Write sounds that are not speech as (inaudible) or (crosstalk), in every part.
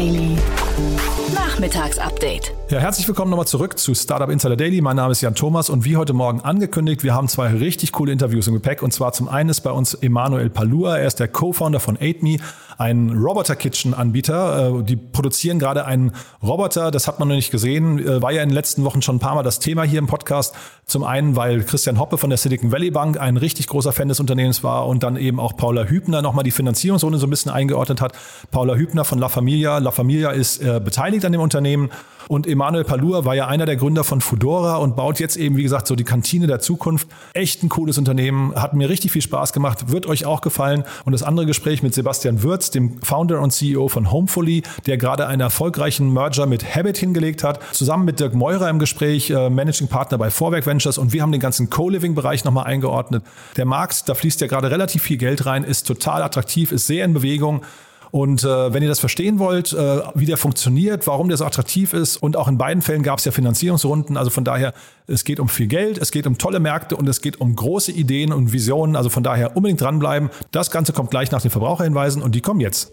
Daily. Nachmittagsupdate. Ja, herzlich willkommen nochmal zurück zu Startup Insider Daily. Mein Name ist Jan Thomas und wie heute Morgen angekündigt, wir haben zwei richtig coole Interviews im Gepäck. Und zwar zum einen ist bei uns Emanuel Palua. Er ist der Co-Founder von AidMe, ein Roboter-Kitchen-Anbieter. Äh, die produzieren gerade einen Roboter, das hat man noch nicht gesehen. Äh, war ja in den letzten Wochen schon ein paar Mal das Thema hier im Podcast. Zum einen, weil Christian Hoppe von der Silicon Valley Bank ein richtig großer Fan des Unternehmens war und dann eben auch Paula Hübner nochmal die Finanzierungsrunde so ein bisschen eingeordnet hat. Paula Hübner von La Familia. La Familia ist äh, beteiligt an dem Unternehmen und Emanuel Palur war ja einer der Gründer von Fudora und baut jetzt eben, wie gesagt, so die Kantine der Zukunft. Echt ein cooles Unternehmen, hat mir richtig viel Spaß gemacht, wird euch auch gefallen. Und das andere Gespräch mit Sebastian Würz, dem Founder und CEO von Homefully, der gerade einen erfolgreichen Merger mit Habit hingelegt hat, zusammen mit Dirk Meurer im Gespräch, äh, Managing Partner bei Vorwerk Ventures. Und wir haben den ganzen Co-Living-Bereich nochmal eingeordnet. Der Markt, da fließt ja gerade relativ viel Geld rein, ist total attraktiv, ist sehr in Bewegung. Und äh, wenn ihr das verstehen wollt, äh, wie der funktioniert, warum der so attraktiv ist, und auch in beiden Fällen gab es ja Finanzierungsrunden, also von daher, es geht um viel Geld, es geht um tolle Märkte und es geht um große Ideen und Visionen. Also von daher unbedingt dranbleiben. Das Ganze kommt gleich nach den Verbraucherhinweisen und die kommen jetzt.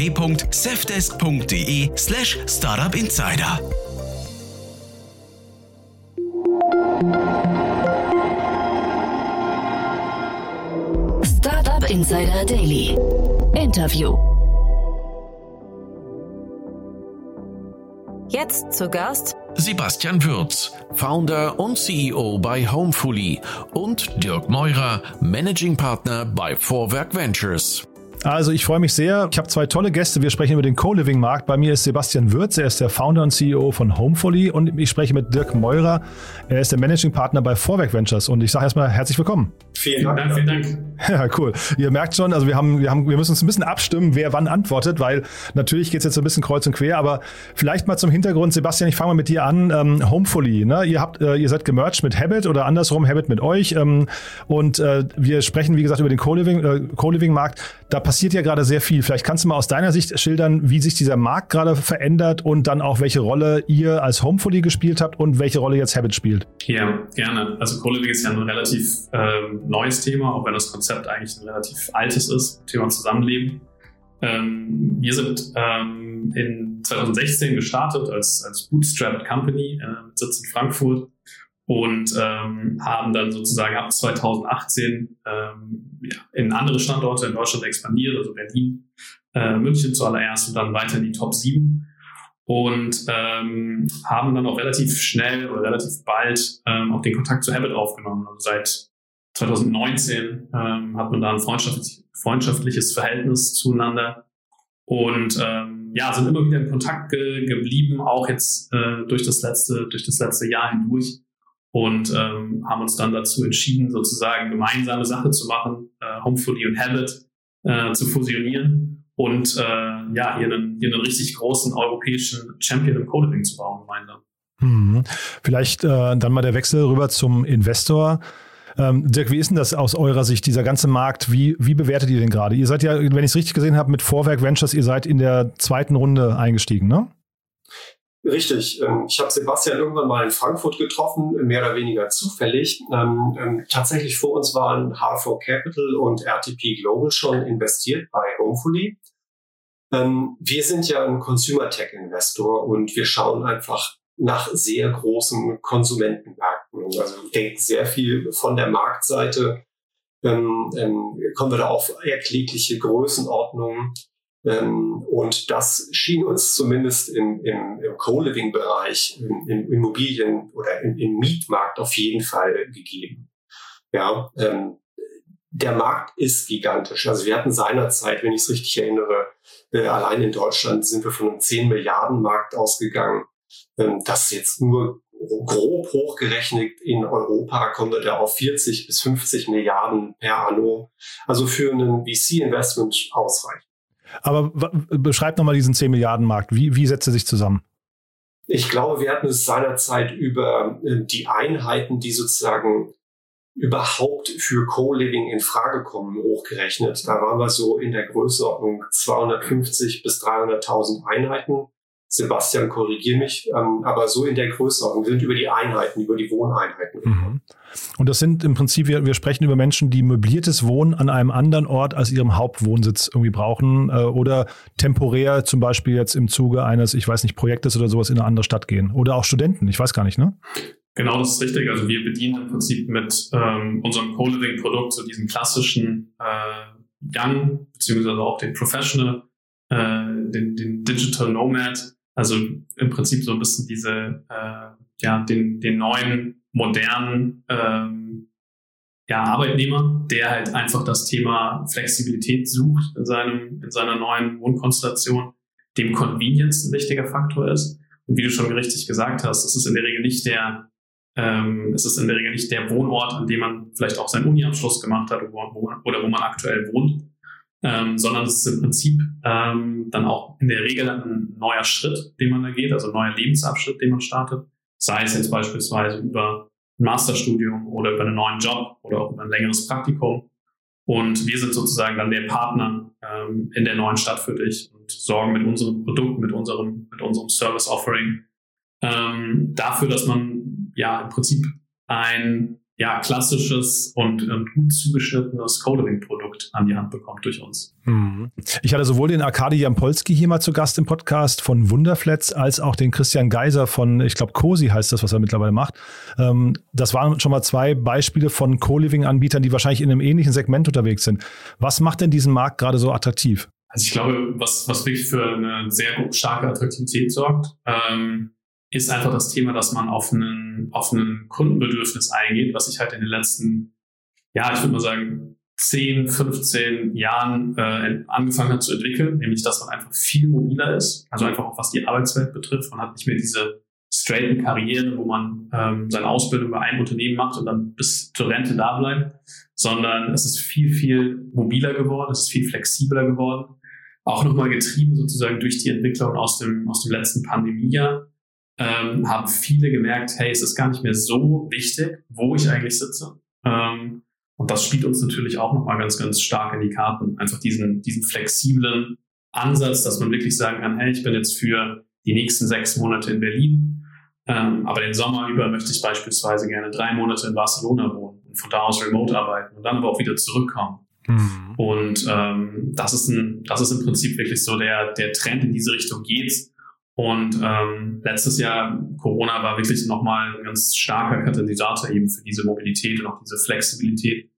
www.safdesk.de slash startupinsider. Startup Insider Daily. Interview. Jetzt zu Gast Sebastian Würz, Founder und CEO bei Homefully und Dirk Meurer, Managing Partner bei Vorwerk Ventures. Also ich freue mich sehr. Ich habe zwei tolle Gäste. Wir sprechen über den Co-Living-Markt. Bei mir ist Sebastian Würz, er ist der Founder und CEO von Homefully und ich spreche mit Dirk Meurer. Er ist der Managing Partner bei Vorwerk Ventures und ich sage erstmal herzlich willkommen. Vielen Dank, vielen Dank. Ja, cool. Ihr merkt schon, also wir haben, wir haben, wir müssen uns ein bisschen abstimmen, wer wann antwortet, weil natürlich geht es jetzt ein bisschen kreuz und quer, aber vielleicht mal zum Hintergrund, Sebastian, ich fange mal mit dir an. Ähm, Homefully, ne? Ihr habt, äh, ihr seid gemerged mit Habit oder andersrum Habit mit euch ähm, und äh, wir sprechen, wie gesagt, über den Co-Living, äh, Co-Living-Markt. Da passiert ja gerade sehr viel. Vielleicht kannst du mal aus deiner Sicht schildern, wie sich dieser Markt gerade verändert und dann auch, welche Rolle ihr als Homefully gespielt habt und welche Rolle jetzt Habit spielt. Ja, gerne. Also Co-Living ist ja ein relativ ähm, neues Thema, auch wenn das Konzept eigentlich ein relativ altes ist, Thema Zusammenleben. Ähm, wir sind ähm, in 2016 gestartet als, als Bootstrapped Company äh, mit Sitz in Frankfurt und ähm, haben dann sozusagen ab 2018 ähm, ja, in andere Standorte in Deutschland expandiert, also Berlin, äh, München zuallererst und dann weiter in die Top 7 und ähm, haben dann auch relativ schnell oder relativ bald ähm, auch den Kontakt zu Habit aufgenommen. Also seit 2019 ähm, hat man da ein freundschaftlich, freundschaftliches Verhältnis zueinander. Und ähm, ja, sind immer wieder in Kontakt ge geblieben, auch jetzt äh, durch das letzte durch das letzte Jahr hindurch und ähm, haben uns dann dazu entschieden, sozusagen gemeinsame Sache zu machen, äh, Homefully und Habit äh, zu fusionieren und äh, ja, hier einen, hier einen richtig großen europäischen Champion im Coding zu bauen gemeinsam. Hm. Vielleicht äh, dann mal der Wechsel rüber zum Investor. Ähm, Dirk, wie ist denn das aus eurer Sicht, dieser ganze Markt? Wie, wie bewertet ihr den gerade? Ihr seid ja, wenn ich es richtig gesehen habe, mit Vorwerk Ventures, ihr seid in der zweiten Runde eingestiegen, ne? Richtig. Ähm, ich habe Sebastian irgendwann mal in Frankfurt getroffen, mehr oder weniger zufällig. Ähm, ähm, tatsächlich vor uns waren H4 Capital und RTP Global schon investiert bei Homefully. Wir sind ja ein Consumer Tech Investor und wir schauen einfach nach sehr großen Konsumentenmärkten. Also denkt sehr viel von der Marktseite. Ähm, kommen wir da auf erklägliche Größenordnungen. Ähm, und das schien uns zumindest im, im, im Co-Living-Bereich, im, im, Immobilien- oder im, im, Mietmarkt auf jeden Fall gegeben. Ja, ähm, der Markt ist gigantisch. Also wir hatten seinerzeit, wenn ich es richtig erinnere, äh, allein in Deutschland sind wir von einem 10 Milliarden Markt ausgegangen. Ähm, das jetzt nur grob hochgerechnet in Europa wir da auf 40 bis 50 Milliarden per anno. Also für einen VC-Investment ausreichend. Aber beschreibt nochmal diesen 10 Milliarden Markt. Wie, wie setzt er sich zusammen? Ich glaube, wir hatten es seinerzeit über äh, die Einheiten, die sozusagen überhaupt für Co-Living in Frage kommen, hochgerechnet. Da waren wir so in der Größenordnung 250 bis 300.000 Einheiten. Sebastian, korrigier mich, ähm, aber so in der Größenordnung. Wir sind über die Einheiten, über die Wohneinheiten. Mhm. Und das sind im Prinzip, wir, wir sprechen über Menschen, die möbliertes Wohnen an einem anderen Ort als ihrem Hauptwohnsitz irgendwie brauchen äh, oder temporär zum Beispiel jetzt im Zuge eines, ich weiß nicht, Projektes oder sowas in eine andere Stadt gehen. Oder auch Studenten, ich weiß gar nicht, ne? Genau, das ist richtig. Also wir bedienen im Prinzip mit ähm, unserem Co-Living-Produkt so diesen klassischen äh, Young, beziehungsweise auch den Professional, äh, den, den Digital Nomad, also im Prinzip so ein bisschen diese, äh, ja, den, den neuen, modernen ähm, ja, Arbeitnehmer, der halt einfach das Thema Flexibilität sucht in, seinem, in seiner neuen Wohnkonstellation, dem Convenience ein wichtiger Faktor ist. Und wie du schon richtig gesagt hast, das ist in der Regel nicht der, ähm, es ist in der Regel nicht der Wohnort, an dem man vielleicht auch seinen Uni-Abschluss gemacht hat oder wo, oder wo man aktuell wohnt, ähm, sondern es ist im Prinzip ähm, dann auch in der Regel ein neuer Schritt, den man da geht, also ein neuer Lebensabschnitt, den man startet. Sei es jetzt beispielsweise über ein Masterstudium oder über einen neuen Job oder auch über ein längeres Praktikum. Und wir sind sozusagen dann der Partner ähm, in der neuen Stadt für dich und sorgen mit unserem Produkt, mit unserem, mit unserem Service Offering ähm, dafür, dass man ja im Prinzip ein ja, klassisches und, und gut zugeschnittenes Co-Living-Produkt an die Hand bekommt durch uns. Mhm. Ich hatte sowohl den Arkadi Jampolski hier mal zu Gast im Podcast von Wunderflats, als auch den Christian Geiser von, ich glaube, Cosi heißt das, was er mittlerweile macht. Ähm, das waren schon mal zwei Beispiele von Co-Living-Anbietern, die wahrscheinlich in einem ähnlichen Segment unterwegs sind. Was macht denn diesen Markt gerade so attraktiv? Also ich glaube, was, was wirklich für eine sehr starke Attraktivität sorgt, ähm, ist einfach das Thema, dass man auf einen, auf einen Kundenbedürfnis eingeht, was sich halt in den letzten, ja, ich würde mal sagen, 10, 15 Jahren äh, angefangen hat zu entwickeln, nämlich dass man einfach viel mobiler ist, also einfach auch was die Arbeitswelt betrifft. Man hat nicht mehr diese straighten Karrieren, wo man ähm, seine Ausbildung bei einem Unternehmen macht und dann bis zur Rente da bleibt, sondern es ist viel, viel mobiler geworden, es ist viel flexibler geworden. Auch nochmal getrieben sozusagen durch die Entwicklung aus dem, aus dem letzten Pandemiejahr ähm, haben viele gemerkt, hey, es ist gar nicht mehr so wichtig, wo ich eigentlich sitze. Ähm, und das spielt uns natürlich auch nochmal ganz, ganz stark in die Karten. Einfach diesen, diesen flexiblen Ansatz, dass man wirklich sagen kann, hey, ich bin jetzt für die nächsten sechs Monate in Berlin, ähm, aber den Sommer über möchte ich beispielsweise gerne drei Monate in Barcelona wohnen und von da aus remote arbeiten und dann aber auch wieder zurückkommen. Mhm. Und ähm, das ist ein, das ist im Prinzip wirklich so der, der Trend in diese Richtung geht. Und ähm, letztes Jahr, Corona war wirklich nochmal ein ganz starker Katalysator eben für diese Mobilität und auch diese Flexibilität.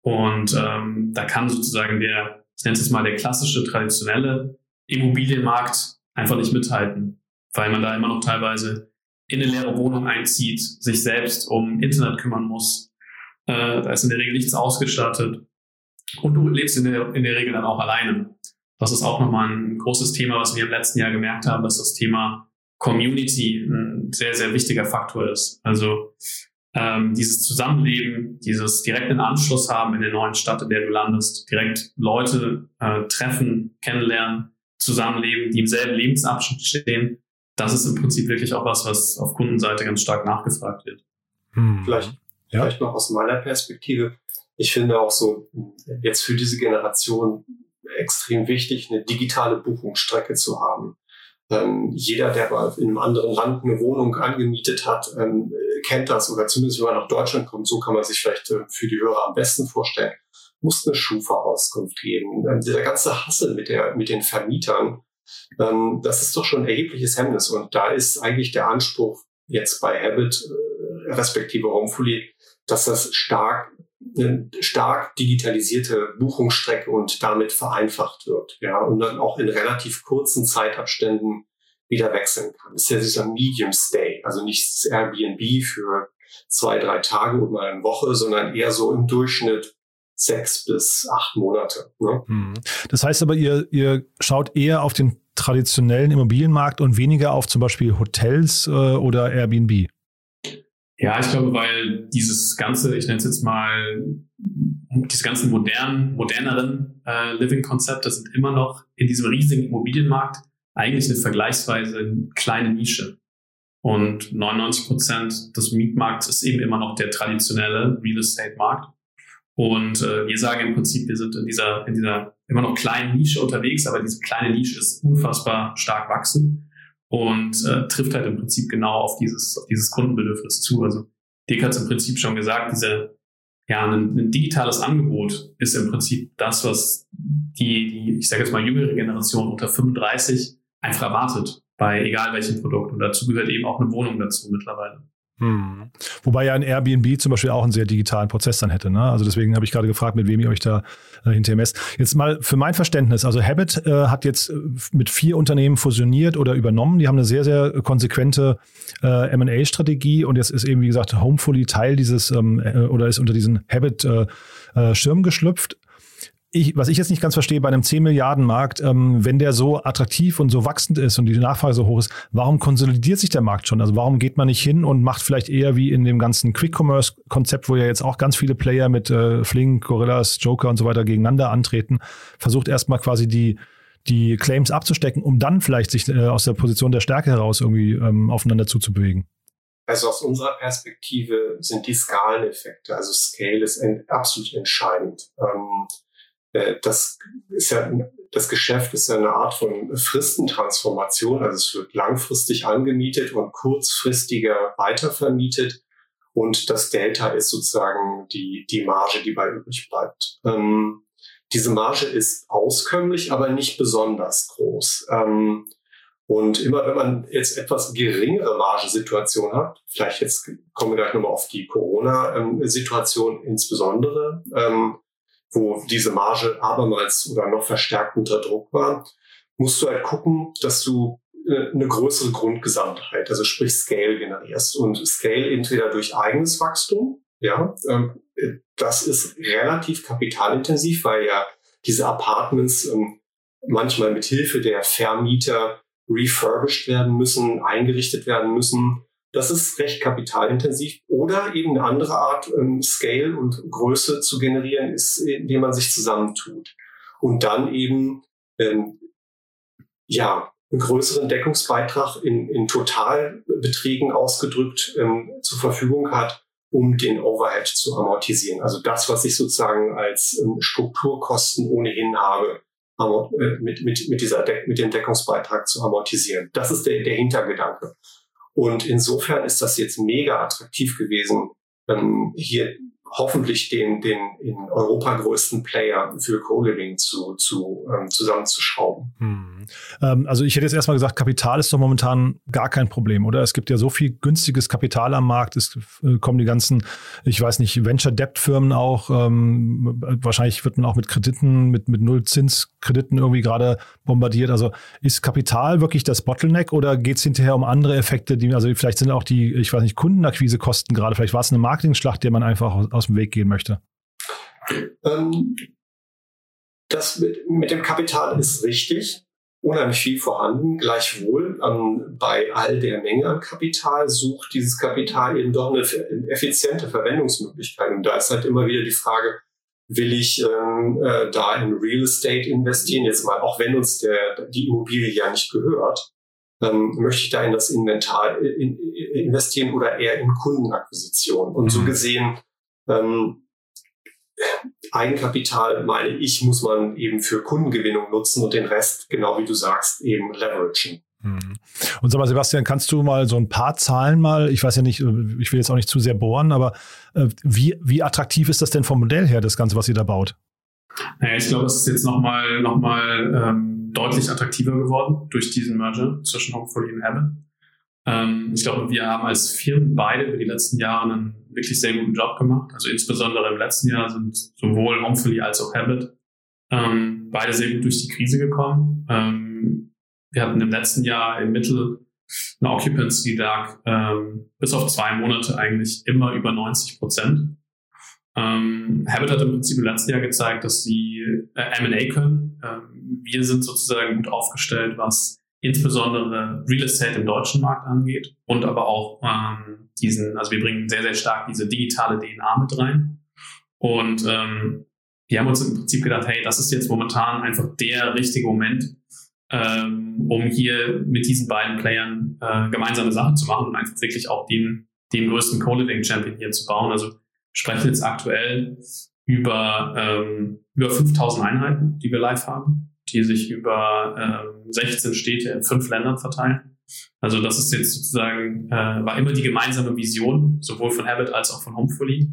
Und ähm, da kann sozusagen der, ich nenne es mal der klassische, traditionelle Immobilienmarkt einfach nicht mithalten, weil man da immer noch teilweise in eine leere Wohnung einzieht, sich selbst um Internet kümmern muss. Äh, da ist in der Regel nichts ausgestattet. Und du lebst in der, in der Regel dann auch alleine. Das ist auch nochmal ein großes Thema, was wir im letzten Jahr gemerkt haben, dass das Thema Community ein sehr, sehr wichtiger Faktor ist. Also ähm, dieses Zusammenleben, dieses direkten Anschluss haben in der neuen Stadt, in der du landest, direkt Leute äh, treffen, kennenlernen, zusammenleben, die im selben Lebensabschnitt stehen, das ist im Prinzip wirklich auch was, was auf Kundenseite ganz stark nachgefragt wird. Hm. Vielleicht, ja. vielleicht noch aus meiner Perspektive. Ich finde auch so, jetzt für diese Generation extrem wichtig, eine digitale Buchungsstrecke zu haben. Ähm, jeder, der mal in einem anderen Land eine Wohnung angemietet hat, ähm, kennt das oder zumindest wenn man nach Deutschland kommt, so kann man sich vielleicht äh, für die Hörer am besten vorstellen, muss eine Schufa-Auskunft geben. Ähm, der ganze Hassel mit, der, mit den Vermietern, ähm, das ist doch schon ein erhebliches Hemmnis und da ist eigentlich der Anspruch jetzt bei Habit äh, respektive Homefully, dass das stark eine stark digitalisierte Buchungsstrecke und damit vereinfacht wird, ja, und dann auch in relativ kurzen Zeitabständen wieder wechseln kann. Das ist ja dieser Medium Stay, also nicht das Airbnb für zwei, drei Tage oder mal eine Woche, sondern eher so im Durchschnitt sechs bis acht Monate. Ne? Hm. Das heißt aber, ihr, ihr schaut eher auf den traditionellen Immobilienmarkt und weniger auf zum Beispiel Hotels äh, oder Airbnb. Ja, ich glaube, weil dieses ganze, ich nenne es jetzt mal, diese ganzen modernen, moderneren äh, Living-Konzepte sind immer noch in diesem riesigen Immobilienmarkt eigentlich eine vergleichsweise kleine Nische. Und 99 Prozent des Mietmarkts ist eben immer noch der traditionelle Real Estate Markt. Und äh, wir sagen im Prinzip, wir sind in dieser, in dieser immer noch kleinen Nische unterwegs, aber diese kleine Nische ist unfassbar stark wachsend und äh, trifft halt im Prinzip genau auf dieses, auf dieses Kundenbedürfnis zu. Also Dick hat es im Prinzip schon gesagt, diese, ja, ein, ein, digitales Angebot ist im Prinzip das, was die, die ich sage jetzt mal jüngere Generation unter 35 einfach erwartet bei egal welchem Produkt. Und dazu gehört eben auch eine Wohnung dazu mittlerweile. Hm. Wobei ja ein Airbnb zum Beispiel auch einen sehr digitalen Prozess dann hätte. Ne? Also deswegen habe ich gerade gefragt, mit wem ihr euch da äh, hinterher messt. Jetzt mal für mein Verständnis. Also Habit äh, hat jetzt äh, mit vier Unternehmen fusioniert oder übernommen. Die haben eine sehr, sehr konsequente äh, M&A-Strategie und jetzt ist eben, wie gesagt, Homefully Teil dieses ähm, äh, oder ist unter diesen Habit-Schirm äh, geschlüpft ich, was ich jetzt nicht ganz verstehe, bei einem 10 Milliarden Markt, ähm, wenn der so attraktiv und so wachsend ist und die Nachfrage so hoch ist, warum konsolidiert sich der Markt schon? Also warum geht man nicht hin und macht vielleicht eher wie in dem ganzen Quick-Commerce-Konzept, wo ja jetzt auch ganz viele Player mit äh, Flink, Gorillas, Joker und so weiter gegeneinander antreten, versucht erstmal quasi die, die Claims abzustecken, um dann vielleicht sich äh, aus der Position der Stärke heraus irgendwie ähm, aufeinander zuzubewegen? Also aus unserer Perspektive sind die Skaleneffekte, also Scale ist absolut entscheidend. Ähm, äh, das ist ja, das Geschäft ist ja eine Art von Fristentransformation. Also es wird langfristig angemietet und kurzfristiger weitervermietet. Und das Delta ist sozusagen die, die Marge, die bei übrig bleibt. Ähm, diese Marge ist auskömmlich, aber nicht besonders groß. Ähm, und immer wenn man jetzt etwas geringere Margensituation hat, vielleicht jetzt kommen wir gleich nochmal auf die Corona-Situation insbesondere, ähm, wo diese Marge abermals oder noch verstärkt unter Druck war, musst du halt gucken, dass du äh, eine größere Grundgesamtheit, also sprich Scale generierst. Und Scale entweder durch eigenes Wachstum, ja, ähm, das ist relativ kapitalintensiv, weil ja diese Apartments ähm, manchmal mit Hilfe der Vermieter refurbished werden müssen, eingerichtet werden müssen. Das ist recht kapitalintensiv. Oder eben eine andere Art, ähm, Scale und Größe zu generieren, ist, indem man sich zusammentut. Und dann eben, ähm, ja, einen größeren Deckungsbeitrag in, in Totalbeträgen ausgedrückt ähm, zur Verfügung hat, um den Overhead zu amortisieren. Also das, was ich sozusagen als ähm, Strukturkosten ohnehin habe, äh, mit, mit, mit, dieser De mit dem Deckungsbeitrag zu amortisieren. Das ist der, der Hintergedanke. Und insofern ist das jetzt mega attraktiv gewesen, ähm, hier hoffentlich den, den in Europa größten Player für Co-Living zu, zu, ähm, zusammenzuschrauben. Hm. Ähm, also ich hätte jetzt erstmal gesagt, Kapital ist doch momentan gar kein Problem, oder? Es gibt ja so viel günstiges Kapital am Markt, es äh, kommen die ganzen, ich weiß nicht, Venture-Debt-Firmen auch, ähm, wahrscheinlich wird man auch mit Krediten, mit, mit Nullzinskrediten irgendwie gerade bombardiert. Also ist Kapital wirklich das Bottleneck oder geht es hinterher um andere Effekte, die, also vielleicht sind auch die, ich weiß nicht, Kundenakquisekosten gerade, vielleicht war es eine Marketingschlacht, der man einfach aus aus dem Weg gehen möchte? Ähm, das mit, mit, dem Kapital ist richtig. Unheimlich viel vorhanden. Gleichwohl, ähm, bei all der Menge an Kapital sucht dieses Kapital eben doch eine effiziente Verwendungsmöglichkeit. Und da ist halt immer wieder die Frage, will ich ähm, äh, da in Real Estate investieren, jetzt mal, auch wenn uns der, die Immobilie ja nicht gehört, ähm, möchte ich da in das Inventar in, in investieren oder eher in Kundenakquisition. Und so mhm. gesehen ähm, Eigenkapital, meine ich, muss man eben für Kundengewinnung nutzen und den Rest, genau wie du sagst, eben leveragen. Mhm. Und sag mal, Sebastian, kannst du mal so ein paar Zahlen mal, ich weiß ja nicht, ich will jetzt auch nicht zu sehr bohren, aber äh, wie, wie attraktiv ist das denn vom Modell her, das Ganze, was ihr da baut? Naja, ich glaube, es ist jetzt nochmal noch mal, ähm, deutlich attraktiver geworden durch diesen Merger zwischen Hopefully und Habit. Ähm, ich glaube, wir haben als Firmen beide über die letzten Jahre einen wirklich sehr guten Job gemacht. Also insbesondere im letzten Jahr sind sowohl Homefully als auch Habit ähm, beide sehr gut durch die Krise gekommen. Ähm, wir hatten im letzten Jahr im Mittel eine Occupancy, die lag ähm, bis auf zwei Monate eigentlich immer über 90 Prozent. Ähm, Habit hat im Prinzip im letzten Jahr gezeigt, dass sie äh, M&A können. Ähm, wir sind sozusagen gut aufgestellt, was insbesondere Real Estate im deutschen Markt angeht und aber auch ähm, diesen, also wir bringen sehr, sehr stark diese digitale DNA mit rein. Und ähm, wir haben uns im Prinzip gedacht, hey, das ist jetzt momentan einfach der richtige Moment, ähm, um hier mit diesen beiden Playern äh, gemeinsame Sachen zu machen und einfach wirklich auch den, den größten Co-Living-Champion hier zu bauen. Also sprechen jetzt aktuell über, ähm, über 5000 Einheiten, die wir live haben, die sich über ähm, 16 Städte in fünf Ländern verteilen. Also das ist jetzt sozusagen, äh, war immer die gemeinsame Vision, sowohl von Habit als auch von Homefully.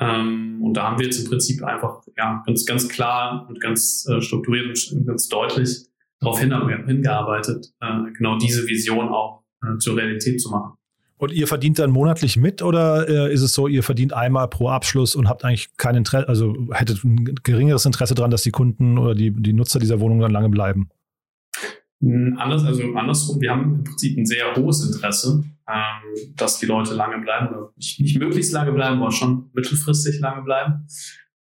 Ähm, und da haben wir jetzt im Prinzip einfach ja, ganz, ganz klar und ganz äh, strukturiert und ganz deutlich darauf hingearbeitet, äh, genau diese Vision auch äh, zur Realität zu machen. Und ihr verdient dann monatlich mit oder äh, ist es so, ihr verdient einmal pro Abschluss und habt eigentlich kein Interesse, also hättet ein geringeres Interesse daran, dass die Kunden oder die, die Nutzer dieser Wohnung dann lange bleiben? Hm, anders, also andersrum, wir haben im Prinzip ein sehr hohes Interesse, ähm, dass die Leute lange bleiben oder nicht, nicht möglichst lange bleiben, aber schon mittelfristig lange bleiben,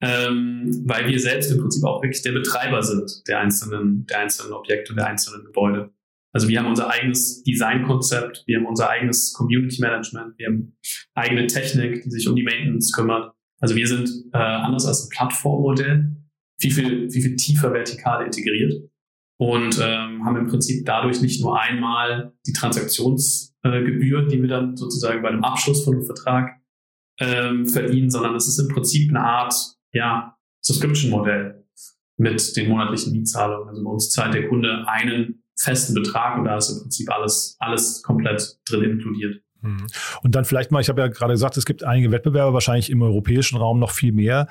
ähm, weil wir selbst im Prinzip auch wirklich der Betreiber sind der einzelnen, der einzelnen Objekte, der einzelnen Gebäude. Also wir haben unser eigenes Designkonzept, wir haben unser eigenes Community Management, wir haben eigene Technik, die sich um die Maintenance kümmert. Also wir sind äh, anders als ein Plattformmodell viel, viel, viel, viel tiefer vertikal integriert und ähm, haben im Prinzip dadurch nicht nur einmal die Transaktionsgebühr, äh, die wir dann sozusagen bei einem Abschluss von einem Vertrag ähm, verdienen, sondern es ist im Prinzip eine Art ja, Subscription-Modell mit den monatlichen Mietzahlungen. Also bei uns zahlt der Kunde einen festen Betrag und da ist im Prinzip alles, alles komplett drin inkludiert. Mhm. Und dann vielleicht mal, ich habe ja gerade gesagt, es gibt einige Wettbewerber, wahrscheinlich im europäischen Raum noch viel mehr.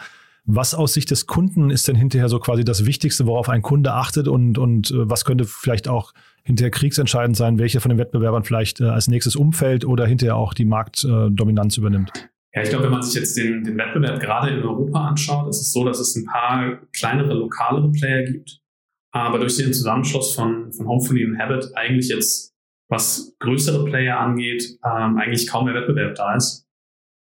Was aus Sicht des Kunden ist denn hinterher so quasi das Wichtigste, worauf ein Kunde achtet und, und äh, was könnte vielleicht auch hinterher kriegsentscheidend sein, welche von den Wettbewerbern vielleicht äh, als nächstes umfällt oder hinterher auch die Marktdominanz übernimmt? Ja, ich glaube, wenn man sich jetzt den, den Wettbewerb gerade in Europa anschaut, ist es so, dass es ein paar kleinere, lokalere Player gibt, aber durch den Zusammenschluss von, von Hopefully und Habit eigentlich jetzt, was größere Player angeht, ähm, eigentlich kaum mehr Wettbewerb da ist.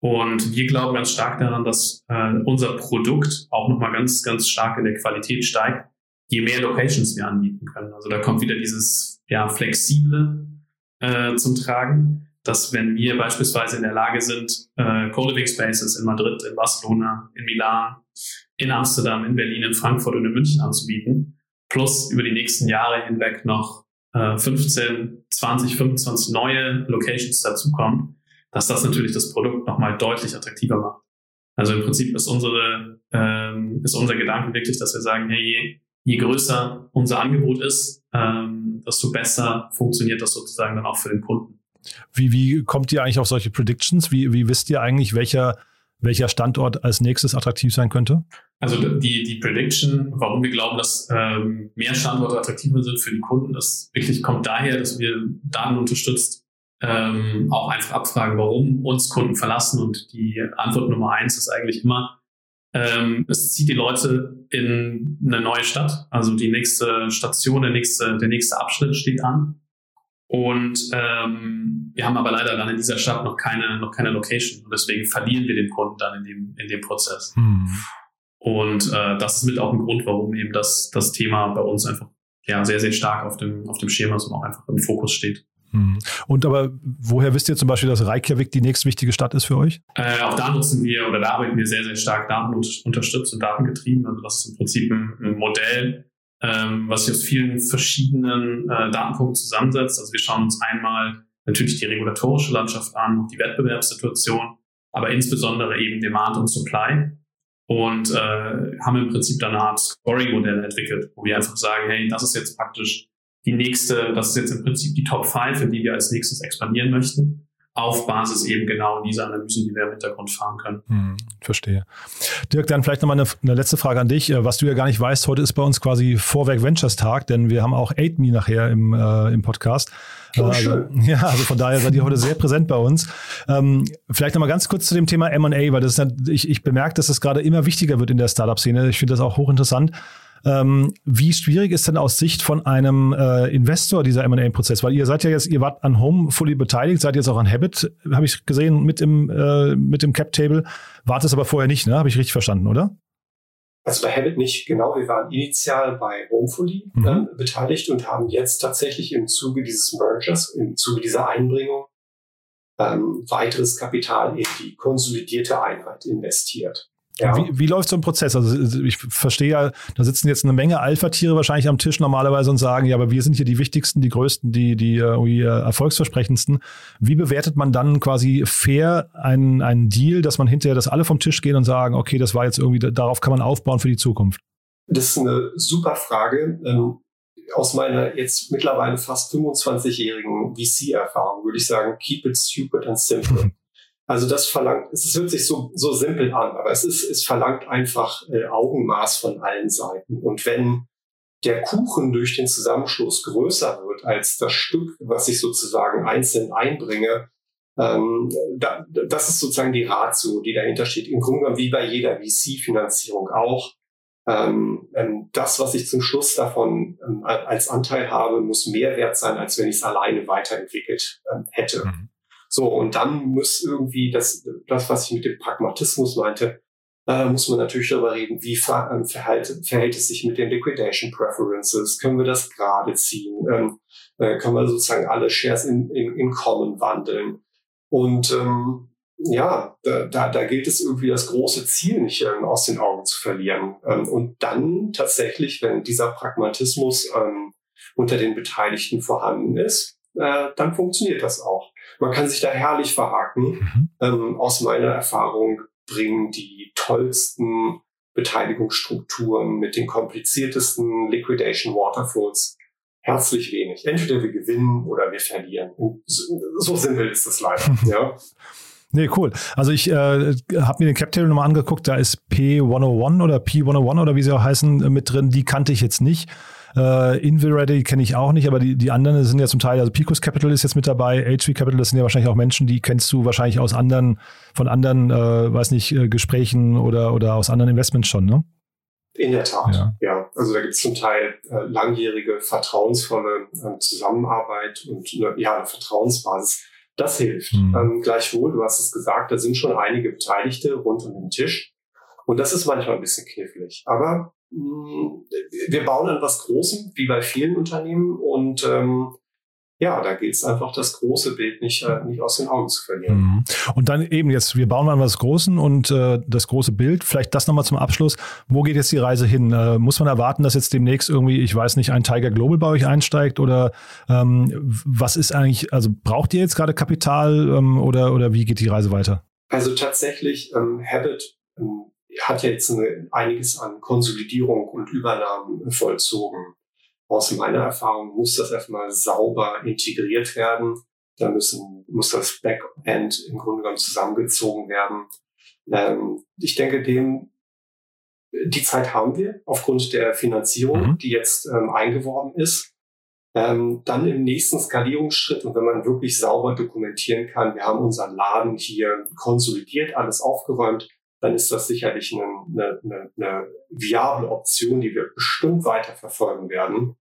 Und wir glauben ganz stark daran, dass äh, unser Produkt auch nochmal ganz, ganz stark in der Qualität steigt, je mehr Locations wir anbieten können. Also da kommt wieder dieses ja, flexible äh, zum Tragen, dass wenn wir beispielsweise in der Lage sind, äh, Co-Living Spaces in Madrid, in Barcelona, in Milan, in Amsterdam, in Berlin, in Frankfurt und in München anzubieten, plus über die nächsten Jahre hinweg noch äh, 15, 20, 25 neue Locations dazukommen, dass das natürlich das Produkt nochmal deutlich attraktiver macht. Also im Prinzip ist unsere, ähm, ist unser Gedanke wirklich, dass wir sagen, hey, je, größer unser Angebot ist, ähm, desto besser funktioniert das sozusagen dann auch für den Kunden. Wie, wie kommt ihr eigentlich auf solche Predictions? Wie, wie wisst ihr eigentlich, welcher welcher Standort als nächstes attraktiv sein könnte? Also die, die Prediction, warum wir glauben, dass ähm, mehr Standorte attraktiver sind für die Kunden, das wirklich kommt daher, dass wir Daten unterstützt ähm, auch einfach abfragen, warum uns Kunden verlassen. Und die Antwort Nummer eins ist eigentlich immer, ähm, es zieht die Leute in eine neue Stadt. Also die nächste Station, der nächste, der nächste Abschnitt steht an. Und ähm, wir haben aber leider dann in dieser Stadt noch keine, noch keine Location. Und deswegen verlieren wir den Kunden dann in dem, in dem Prozess. Mhm. Und äh, das ist mit auch ein Grund, warum eben das, das Thema bei uns einfach ja, sehr, sehr stark auf dem, auf dem Schema ist und auch einfach im Fokus steht. Mhm. Und aber woher wisst ihr zum Beispiel, dass Reykjavik die nächstwichtige Stadt ist für euch? Äh, auch da nutzen wir oder da arbeiten wir sehr, sehr stark datenunterstützt und datengetrieben. Also das ist im Prinzip ein, ein Modell, ähm, was sich aus vielen verschiedenen äh, Datenpunkten zusammensetzt. Also wir schauen uns einmal natürlich die regulatorische Landschaft an, die Wettbewerbssituation, aber insbesondere eben Demand und Supply und äh, haben im Prinzip dann eine Art Scoring-Modell entwickelt, wo wir einfach sagen, hey, das ist jetzt praktisch die nächste, das ist jetzt im Prinzip die Top 5, in die wir als nächstes expandieren möchten auf Basis eben genau dieser Analysen, die wir im Hintergrund fahren können. Hm, verstehe. Dirk, dann vielleicht nochmal eine, eine letzte Frage an dich. Äh, was du ja gar nicht weißt, heute ist bei uns quasi Vorwerk Ventures Tag, denn wir haben auch 8Me nachher im, äh, im Podcast. Oh, also, (laughs) ja, also von daher seid ihr heute sehr präsent bei uns. Ähm, vielleicht nochmal ganz kurz zu dem Thema M&A, weil das ist, ich, ich bemerke, dass das gerade immer wichtiger wird in der Startup-Szene. Ich finde das auch hochinteressant. Ähm, wie schwierig ist denn aus Sicht von einem äh, Investor dieser M&A-Prozess? Weil ihr seid ja jetzt, ihr wart an Home fully beteiligt, seid jetzt auch an Habit, habe ich gesehen, mit im, äh, mit im Cap-Table, wart es aber vorher nicht, ne? Habe ich richtig verstanden, oder? also bei Habit nicht, genau. Wir waren initial bei Homefully mhm. äh, beteiligt und haben jetzt tatsächlich im Zuge dieses Mergers, im Zuge dieser Einbringung, ähm, weiteres Kapital in die konsolidierte Einheit investiert. Ja. Wie, wie läuft so ein Prozess? Also ich verstehe ja, da sitzen jetzt eine Menge Alpha-Tiere wahrscheinlich am Tisch normalerweise und sagen, ja, aber wir sind hier die wichtigsten, die größten, die, die irgendwie äh, erfolgsversprechendsten. Wie bewertet man dann quasi fair einen, einen Deal, dass man hinterher, dass alle vom Tisch gehen und sagen, okay, das war jetzt irgendwie, darauf kann man aufbauen für die Zukunft? Das ist eine super Frage. Ähm, aus meiner jetzt mittlerweile fast 25-jährigen VC-Erfahrung würde ich sagen, keep it stupid and simple. (laughs) Also das verlangt, es hört sich so, so simpel an, aber es ist, es verlangt einfach äh, Augenmaß von allen Seiten. Und wenn der Kuchen durch den Zusammenschluss größer wird als das Stück, was ich sozusagen einzeln einbringe, ähm, da, das ist sozusagen die Ratio, die dahinter steht. Im Grunde genommen wie bei jeder VC-Finanzierung auch. Ähm, ähm, das, was ich zum Schluss davon ähm, als Anteil habe, muss mehr wert sein, als wenn ich es alleine weiterentwickelt ähm, hätte. Mhm. So, und dann muss irgendwie das, das was ich mit dem Pragmatismus meinte, äh, muss man natürlich darüber reden, wie ver ähm, verhält, verhält es sich mit den Liquidation Preferences? Können wir das gerade ziehen? Ähm, äh, können wir sozusagen alle Shares in, in, in Common wandeln? Und ähm, ja, da, da, da gilt es irgendwie das große Ziel nicht ähm, aus den Augen zu verlieren. Ähm, und dann tatsächlich, wenn dieser Pragmatismus ähm, unter den Beteiligten vorhanden ist, äh, dann funktioniert das auch. Man kann sich da herrlich verhaken. Mhm. Ähm, aus meiner Erfahrung bringen die tollsten Beteiligungsstrukturen mit den kompliziertesten Liquidation Waterfalls herzlich wenig. Entweder wir gewinnen oder wir verlieren. So, so simpel ist das leider. ja. Nee, cool. Also ich äh, habe mir den Cap Table nochmal angeguckt, da ist P101 oder P101 oder wie sie auch heißen äh, mit drin. Die kannte ich jetzt nicht. Äh, Invilready kenne ich auch nicht, aber die, die anderen sind ja zum Teil, also Picos Capital ist jetzt mit dabei, HV Capital, das sind ja wahrscheinlich auch Menschen, die kennst du wahrscheinlich aus anderen, von anderen, äh, weiß nicht, äh, Gesprächen oder, oder aus anderen Investments schon, ne? In der Tat, ja. ja. Also da gibt es zum Teil äh, langjährige, vertrauensvolle äh, Zusammenarbeit und eine, ja, eine Vertrauensbasis. Das hilft. Mhm. Ähm, gleichwohl, du hast es gesagt, da sind schon einige Beteiligte rund um den Tisch. Und das ist manchmal ein bisschen knifflig. Aber wir bauen an was Großem, wie bei vielen Unternehmen. Und ähm, ja, da gilt es einfach, das große Bild nicht, äh, nicht aus den Augen zu verlieren. Mhm. Und dann eben jetzt, wir bauen an was Großen und äh, das große Bild, vielleicht das nochmal zum Abschluss. Wo geht jetzt die Reise hin? Äh, muss man erwarten, dass jetzt demnächst irgendwie, ich weiß nicht, ein Tiger Global bei euch einsteigt oder ähm, was ist eigentlich, also braucht ihr jetzt gerade Kapital ähm, oder, oder wie geht die Reise weiter? Also tatsächlich, ähm, Habit ähm, hat ja jetzt eine, einiges an Konsolidierung und Übernahmen vollzogen. Aus meiner Erfahrung muss das erstmal sauber integriert werden. Da müssen, muss das Backend im Grunde genommen zusammengezogen werden. Ähm, ich denke, dem, die Zeit haben wir aufgrund der Finanzierung, mhm. die jetzt ähm, eingeworben ist. Ähm, dann im nächsten Skalierungsschritt und wenn man wirklich sauber dokumentieren kann, wir haben unseren Laden hier konsolidiert, alles aufgeräumt, dann ist das sicherlich eine, eine, eine viable Option, die wir bestimmt weiter verfolgen werden.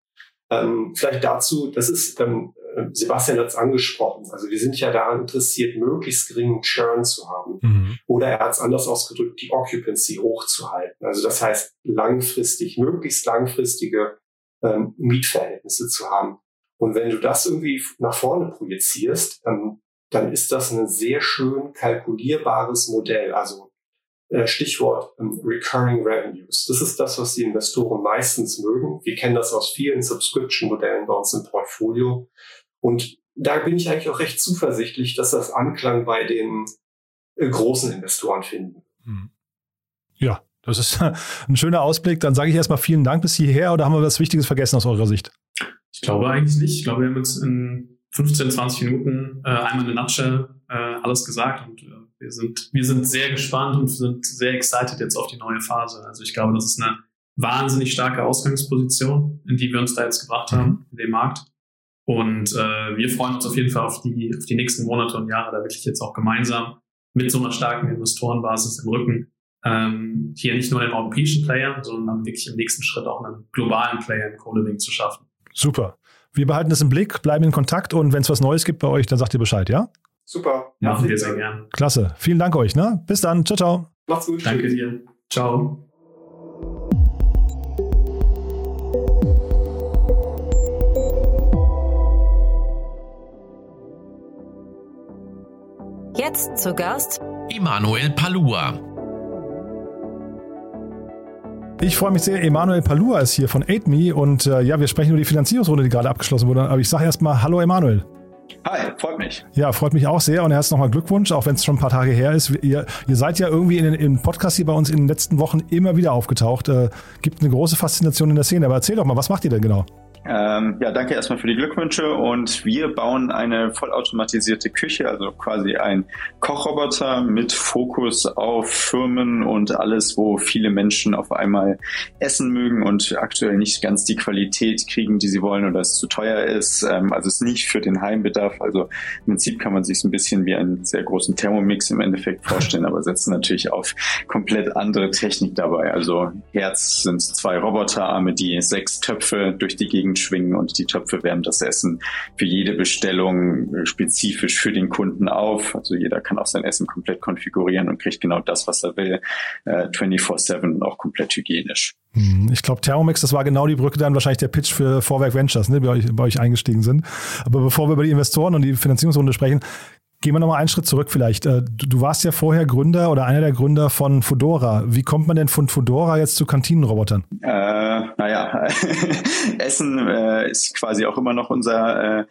Ähm, vielleicht dazu, das ist, ähm, Sebastian hat es angesprochen, also wir sind ja daran interessiert, möglichst geringen Churn zu haben. Mhm. Oder er hat es anders ausgedrückt, die Occupancy hochzuhalten. Also das heißt, langfristig, möglichst langfristige ähm, Mietverhältnisse zu haben. Und wenn du das irgendwie nach vorne projizierst, ähm, dann ist das ein sehr schön kalkulierbares Modell. Also Stichwort ähm, Recurring Revenues. Das ist das, was die Investoren meistens mögen. Wir kennen das aus vielen Subscription-Modellen bei uns im Portfolio. Und da bin ich eigentlich auch recht zuversichtlich, dass das Anklang bei den äh, großen Investoren finden. Hm. Ja, das ist (laughs) ein schöner Ausblick. Dann sage ich erstmal vielen Dank bis hierher oder haben wir was Wichtiges vergessen aus eurer Sicht? Ich glaube eigentlich nicht. Ich glaube, wir haben jetzt in 15, 20 Minuten äh, einmal in der Nutshell äh, alles gesagt und äh, wir sind, wir sind sehr gespannt und sind sehr excited jetzt auf die neue Phase. Also ich glaube, das ist eine wahnsinnig starke Ausgangsposition, in die wir uns da jetzt gebracht haben, in dem Markt. Und äh, wir freuen uns auf jeden Fall auf die, auf die nächsten Monate und Jahre, da wirklich jetzt auch gemeinsam mit so einer starken Investorenbasis im Rücken ähm, hier nicht nur einen europäischen Player, sondern wirklich im nächsten Schritt auch einen globalen Player im Co-Living zu schaffen. Super. Wir behalten es im Blick, bleiben in Kontakt und wenn es was Neues gibt bei euch, dann sagt ihr Bescheid, ja? Super. Machen wir sehr gern. Klasse. Vielen Dank euch. Ne? Bis dann. Ciao, ciao. Macht's gut. Danke dir. Ciao. Jetzt zu Gast Emanuel Palua. Ich freue mich sehr, Emanuel Palua ist hier von AidMe und äh, ja, wir sprechen über die Finanzierungsrunde, die gerade abgeschlossen wurde. Aber ich sage erstmal Hallo Emanuel. Hi, freut mich. Ja, freut mich auch sehr und herzlich nochmal Glückwunsch, auch wenn es schon ein paar Tage her ist. Ihr, ihr seid ja irgendwie in den Podcast hier bei uns in den letzten Wochen immer wieder aufgetaucht. Äh, gibt eine große Faszination in der Szene. Aber erzähl doch mal, was macht ihr denn genau? Ähm, ja, danke erstmal für die Glückwünsche und wir bauen eine vollautomatisierte Küche, also quasi ein Kochroboter mit Fokus auf Firmen und alles, wo viele Menschen auf einmal essen mögen und aktuell nicht ganz die Qualität kriegen, die sie wollen oder es zu teuer ist. Ähm, also es ist nicht für den Heimbedarf. Also im Prinzip kann man sich ein bisschen wie einen sehr großen Thermomix im Endeffekt vorstellen, aber setzen natürlich auf komplett andere Technik dabei. Also Herz sind zwei Roboterarme, die sechs Töpfe durch die Gegend schwingen und die Töpfe wärmen das Essen für jede Bestellung äh, spezifisch für den Kunden auf. Also jeder kann auch sein Essen komplett konfigurieren und kriegt genau das, was er will, äh, 24-7 und auch komplett hygienisch. Hm, ich glaube, Thermomix, das war genau die Brücke dann wahrscheinlich der Pitch für Vorwerk Ventures, ne, bei euch, bei euch eingestiegen sind. Aber bevor wir über die Investoren und die Finanzierungsrunde sprechen, Gehen wir nochmal einen Schritt zurück vielleicht. Äh, du warst ja vorher Gründer oder einer der Gründer von Fedora. Wie kommt man denn von Fedora jetzt zu Kantinenrobotern? Äh, naja, (laughs) Essen äh, ist quasi auch immer noch unser äh,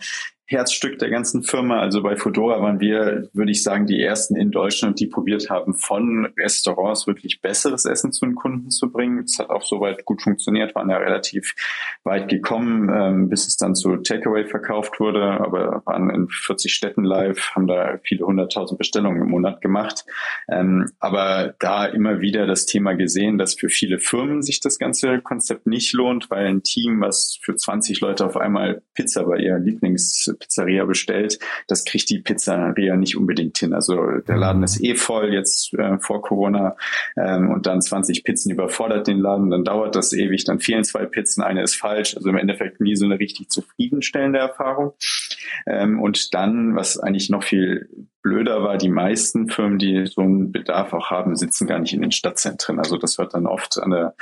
Herzstück der ganzen Firma. Also bei Fedora waren wir, würde ich sagen, die ersten in Deutschland, die probiert haben, von Restaurants wirklich besseres Essen zu den Kunden zu bringen. Das hat auch soweit gut funktioniert, waren ja relativ weit gekommen, ähm, bis es dann zu Takeaway verkauft wurde, aber waren in 40 Städten live, haben da viele hunderttausend Bestellungen im Monat gemacht. Ähm, aber da immer wieder das Thema gesehen, dass für viele Firmen sich das ganze Konzept nicht lohnt, weil ein Team, was für 20 Leute auf einmal Pizza bei ihr Lieblings Pizzeria bestellt, das kriegt die Pizzeria nicht unbedingt hin. Also der mhm. Laden ist eh voll jetzt äh, vor Corona ähm, und dann 20 Pizzen überfordert den Laden, dann dauert das ewig, dann fehlen zwei Pizzen, eine ist falsch. Also im Endeffekt nie so eine richtig zufriedenstellende Erfahrung. Ähm, und dann, was eigentlich noch viel blöder war, die meisten Firmen, die so einen Bedarf auch haben, sitzen gar nicht in den Stadtzentren. Also das hört dann oft an der,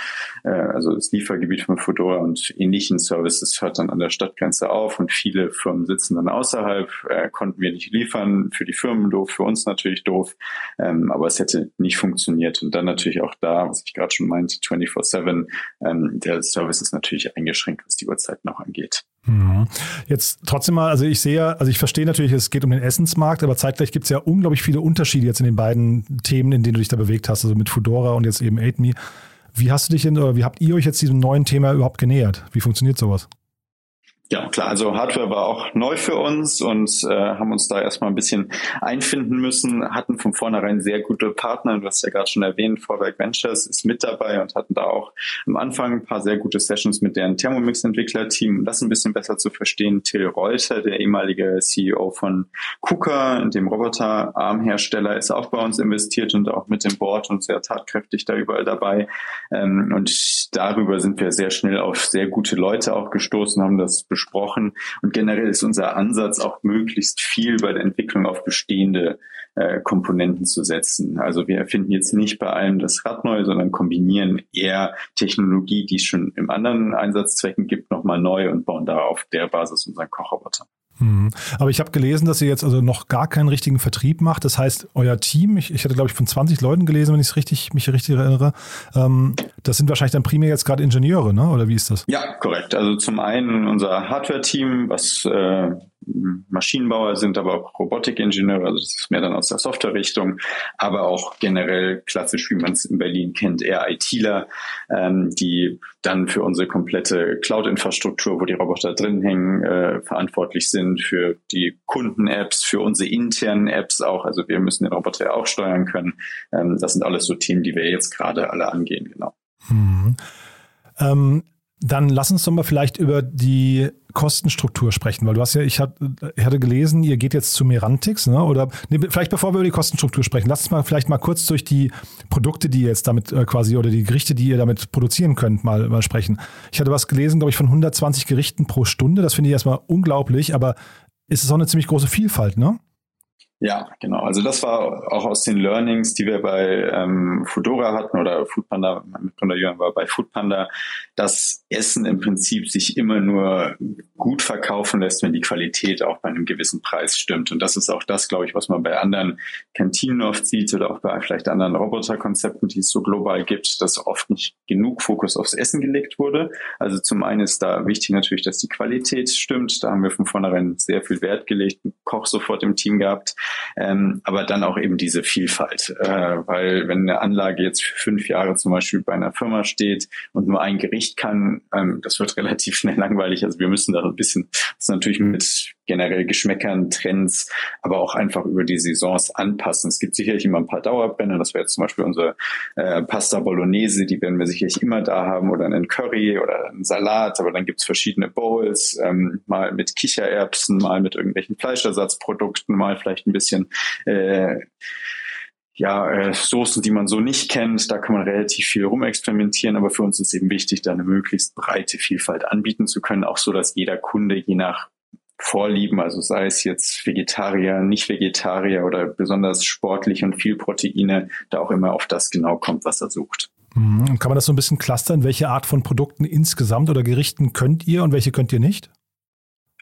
äh, also das Liefergebiet von Fedora und ähnlichen Services hört dann an der Stadtgrenze auf und viele Firmen sitzen dann außerhalb, äh, konnten wir nicht liefern, für die Firmen doof, für uns natürlich doof, ähm, aber es hätte nicht funktioniert. Und dann natürlich auch da, was ich gerade schon meinte, 24-7, ähm, der Service ist natürlich eingeschränkt, was die Uhrzeit noch angeht. Jetzt trotzdem mal, also ich sehe, also ich verstehe natürlich, es geht um den Essensmarkt, aber zeitgleich gibt es ja unglaublich viele Unterschiede jetzt in den beiden Themen, in denen du dich da bewegt hast, also mit Fedora und jetzt eben AidMe. Wie hast du dich denn, oder wie habt ihr euch jetzt diesem neuen Thema überhaupt genähert? Wie funktioniert sowas? Ja, klar. Also Hardware war auch neu für uns und äh, haben uns da erstmal ein bisschen einfinden müssen, hatten von vornherein sehr gute Partner. Du hast ja gerade schon erwähnt, Vorwerk Ventures ist mit dabei und hatten da auch am Anfang ein paar sehr gute Sessions mit deren Thermomix-Entwicklerteam, um das ein bisschen besser zu verstehen. Till Reuter, der ehemalige CEO von KUKA, dem Roboterarmhersteller, ist auch bei uns investiert und auch mit dem Board und sehr tatkräftig da überall dabei. Ähm, und darüber sind wir sehr schnell auf sehr gute Leute auch gestoßen, haben das besprochen. Und generell ist unser Ansatz auch möglichst viel bei der Entwicklung auf bestehende äh, Komponenten zu setzen. Also wir erfinden jetzt nicht bei allem das Rad neu, sondern kombinieren eher Technologie, die es schon im anderen Einsatzzwecken gibt, nochmal neu und bauen da auf der Basis unseren Kochroboter. Mhm. Aber ich habe gelesen, dass ihr jetzt also noch gar keinen richtigen Vertrieb macht. Das heißt, euer Team, ich, ich hatte glaube ich von 20 Leuten gelesen, wenn ich es richtig, mich richtig erinnere, ähm, das sind wahrscheinlich dann primär jetzt gerade Ingenieure, ne? oder wie ist das? Ja, korrekt. Also zum einen unser Hardware-Team, was äh, Maschinenbauer sind, aber auch Robotikingenieure, also das ist mehr dann aus der Software-Richtung, aber auch generell klassisch, wie man es in Berlin kennt, eher ITler, ähm, die dann für unsere komplette Cloud-Infrastruktur, wo die Roboter drin hängen, äh, verantwortlich sind, für die Kunden-Apps, für unsere internen Apps auch, also wir müssen den Roboter ja auch steuern können. Ähm, das sind alles so Themen, die wir jetzt gerade alle angehen, genau. Mhm. Ähm dann lass uns doch mal vielleicht über die Kostenstruktur sprechen, weil du hast ja, ich, hatte gelesen, ihr geht jetzt zu Merantix, ne? Oder nee, vielleicht bevor wir über die Kostenstruktur sprechen, lass uns mal vielleicht mal kurz durch die Produkte, die ihr jetzt damit äh, quasi oder die Gerichte, die ihr damit produzieren könnt, mal, mal sprechen. Ich hatte was gelesen, glaube ich, von 120 Gerichten pro Stunde. Das finde ich erstmal unglaublich, aber ist es auch eine ziemlich große Vielfalt, ne? Ja, genau. Also das war auch aus den Learnings, die wir bei ähm, Foodora hatten oder Foodpanda, mein Mitgründer Jürgen war bei Foodpanda, dass Essen im Prinzip sich immer nur gut verkaufen lässt, wenn die Qualität auch bei einem gewissen Preis stimmt. Und das ist auch das, glaube ich, was man bei anderen Kantinen oft sieht oder auch bei vielleicht anderen Roboterkonzepten, die es so global gibt, dass oft nicht genug Fokus aufs Essen gelegt wurde. Also zum einen ist da wichtig natürlich, dass die Qualität stimmt. Da haben wir von vornherein sehr viel Wert gelegt, einen Koch sofort im Team gehabt ähm, aber dann auch eben diese Vielfalt, äh, weil wenn eine Anlage jetzt fünf Jahre zum Beispiel bei einer Firma steht und nur ein Gericht kann, ähm, das wird (laughs) relativ schnell langweilig. Also wir müssen da ein bisschen, das natürlich mit generell Geschmäckern, Trends, aber auch einfach über die Saisons anpassen. Es gibt sicherlich immer ein paar Dauerbrenner, das wäre jetzt zum Beispiel unsere äh, Pasta Bolognese, die werden wir sicherlich immer da haben. Oder einen Curry oder einen Salat, aber dann gibt's verschiedene Bowls, ähm, mal mit Kichererbsen, mal mit irgendwelchen Fleischersatzprodukten, mal vielleicht ein bisschen äh, ja, äh, Soßen, die man so nicht kennt. Da kann man relativ viel rumexperimentieren, aber für uns ist eben wichtig, da eine möglichst breite Vielfalt anbieten zu können, auch so, dass jeder Kunde je nach Vorlieben, also sei es jetzt Vegetarier, nicht Vegetarier oder besonders sportlich und viel Proteine, da auch immer auf das genau kommt, was er sucht. Mhm. Kann man das so ein bisschen clustern? Welche Art von Produkten insgesamt oder Gerichten könnt ihr und welche könnt ihr nicht?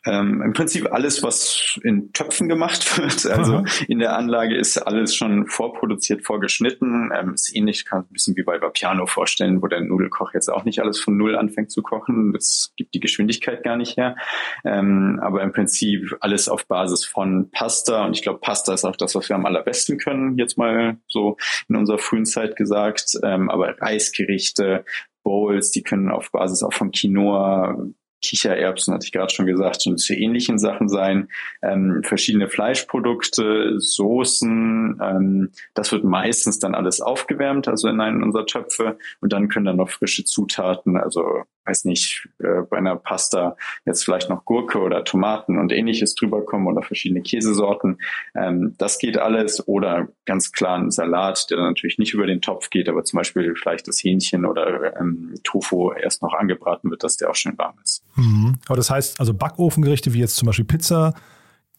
Ähm, Im Prinzip alles, was in Töpfen gemacht (laughs) wird. Also Aha. in der Anlage ist alles schon vorproduziert, vorgeschnitten. Ähm, ist ähnlich, kann ein bisschen wie bei Vapiano vorstellen, wo der Nudelkoch jetzt auch nicht alles von Null anfängt zu kochen. Das gibt die Geschwindigkeit gar nicht her. Ähm, aber im Prinzip alles auf Basis von Pasta. Und ich glaube, Pasta ist auch das, was wir am allerbesten können, jetzt mal so in unserer frühen Zeit gesagt. Ähm, aber Reisgerichte, Bowls, die können auf Basis auch von Quinoa, Kichererbsen, hatte ich gerade schon gesagt, und zu ähnlichen Sachen sein. Ähm, verschiedene Fleischprodukte, Soßen, ähm, das wird meistens dann alles aufgewärmt, also in einen unserer Töpfe. Und dann können dann noch frische Zutaten, also weiß nicht, äh, bei einer Pasta jetzt vielleicht noch Gurke oder Tomaten und ähnliches drüber kommen oder verschiedene Käsesorten. Ähm, das geht alles. Oder ganz klar ein Salat, der dann natürlich nicht über den Topf geht, aber zum Beispiel vielleicht das Hähnchen oder ähm, Tofu erst noch angebraten wird, dass der auch schön warm ist. Mhm. Aber das heißt, also Backofengerichte wie jetzt zum Beispiel Pizza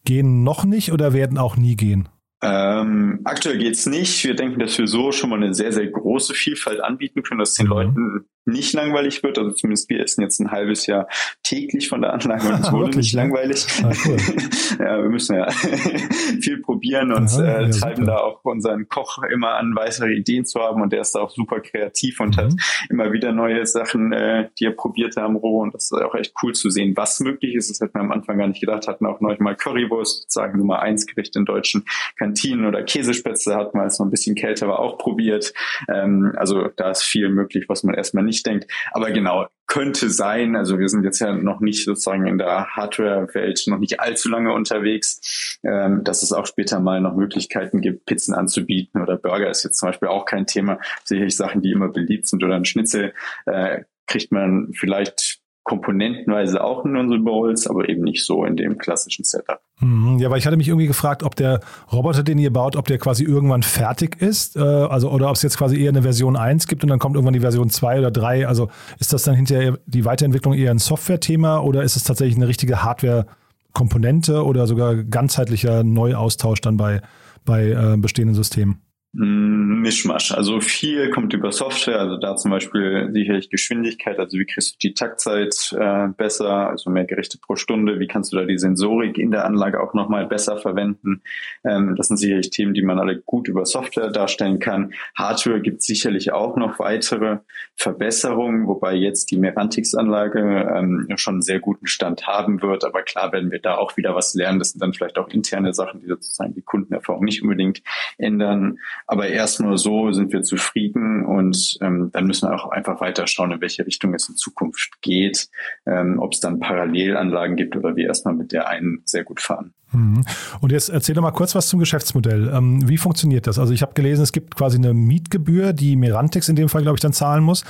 gehen noch nicht oder werden auch nie gehen? Ähm, aktuell geht's nicht. Wir denken, dass wir so schon mal eine sehr, sehr große Vielfalt anbieten können, dass den mhm. Leuten nicht langweilig wird. Also zumindest wir essen jetzt ein halbes Jahr täglich von der Anlage und es (laughs) wurde nicht langweilig. Ah, cool. (laughs) ja, wir müssen ja (laughs) viel probieren und Aha, äh, ja, treiben super. da auch unseren Koch immer an, weitere Ideen zu haben und der ist da auch super kreativ und mhm. hat immer wieder neue Sachen, äh, die er probiert haben roh und das ist auch echt cool zu sehen, was möglich ist. Das hätten wir am Anfang gar nicht gedacht. Hatten auch neulich mal Currywurst, sagen Nummer eins Gericht in deutschen Kantinen oder Käsespätzle hat man, als noch ein bisschen kälter war, auch probiert. Ähm, also da ist viel möglich, was man erstmal nicht nicht denkt. Aber genau, könnte sein. Also wir sind jetzt ja noch nicht sozusagen in der Hardware-Welt noch nicht allzu lange unterwegs, ähm, dass es auch später mal noch Möglichkeiten gibt, Pizzen anzubieten oder Burger ist jetzt zum Beispiel auch kein Thema. Sicherlich Sachen, die immer beliebt sind oder ein Schnitzel äh, kriegt man vielleicht komponentenweise auch in unseren Bowls, aber eben nicht so in dem klassischen Setup. Mhm, ja, weil ich hatte mich irgendwie gefragt, ob der Roboter, den ihr baut, ob der quasi irgendwann fertig ist, äh, also oder ob es jetzt quasi eher eine Version 1 gibt und dann kommt irgendwann die Version 2 oder 3. Also ist das dann hinterher die Weiterentwicklung eher ein Software-Thema oder ist es tatsächlich eine richtige Hardware-Komponente oder sogar ganzheitlicher Neuaustausch dann bei, bei äh, bestehenden Systemen? Mischmasch. Also viel kommt über Software, also da zum Beispiel sicherlich Geschwindigkeit, also wie kriegst du die Taktzeit äh, besser, also mehr Gerichte pro Stunde, wie kannst du da die Sensorik in der Anlage auch nochmal besser verwenden. Ähm, das sind sicherlich Themen, die man alle gut über Software darstellen kann. Hardware gibt sicherlich auch noch weitere Verbesserungen, wobei jetzt die Merantix-Anlage ähm, schon einen sehr guten Stand haben wird, aber klar werden wir da auch wieder was lernen. Das sind dann vielleicht auch interne Sachen, die sozusagen die Kundenerfahrung nicht unbedingt ändern. Aber erstmal so sind wir zufrieden und ähm, dann müssen wir auch einfach weiter schauen, in welche Richtung es in Zukunft geht, ähm, ob es dann Parallelanlagen gibt oder wir erstmal mit der einen sehr gut fahren. Mhm. Und jetzt erzähl doch mal kurz was zum Geschäftsmodell. Ähm, wie funktioniert das? Also ich habe gelesen, es gibt quasi eine Mietgebühr, die Merantix in dem Fall, glaube ich, dann zahlen muss.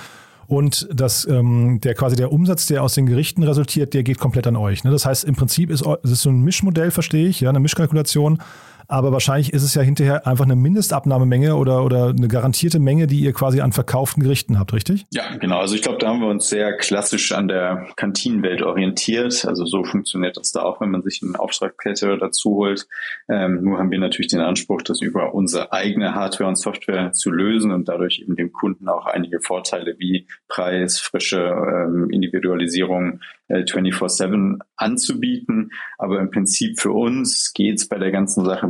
und das, ähm, der quasi der Umsatz, der aus den Gerichten resultiert, der geht komplett an euch. Ne? Das heißt, im Prinzip ist es so ein Mischmodell, verstehe ich, ja, eine Mischkalkulation aber wahrscheinlich ist es ja hinterher einfach eine Mindestabnahmemenge oder, oder eine garantierte Menge, die ihr quasi an verkauften Gerichten habt, richtig? Ja, genau. Also ich glaube, da haben wir uns sehr klassisch an der Kantinenwelt orientiert. Also so funktioniert das da auch, wenn man sich einen Auftragskette dazu holt. Ähm, nur haben wir natürlich den Anspruch, das über unsere eigene Hardware und Software zu lösen und dadurch eben dem Kunden auch einige Vorteile wie Preis, frische ähm, Individualisierung 24-7 äh, anzubieten. Aber im Prinzip für uns geht es bei der ganzen Sache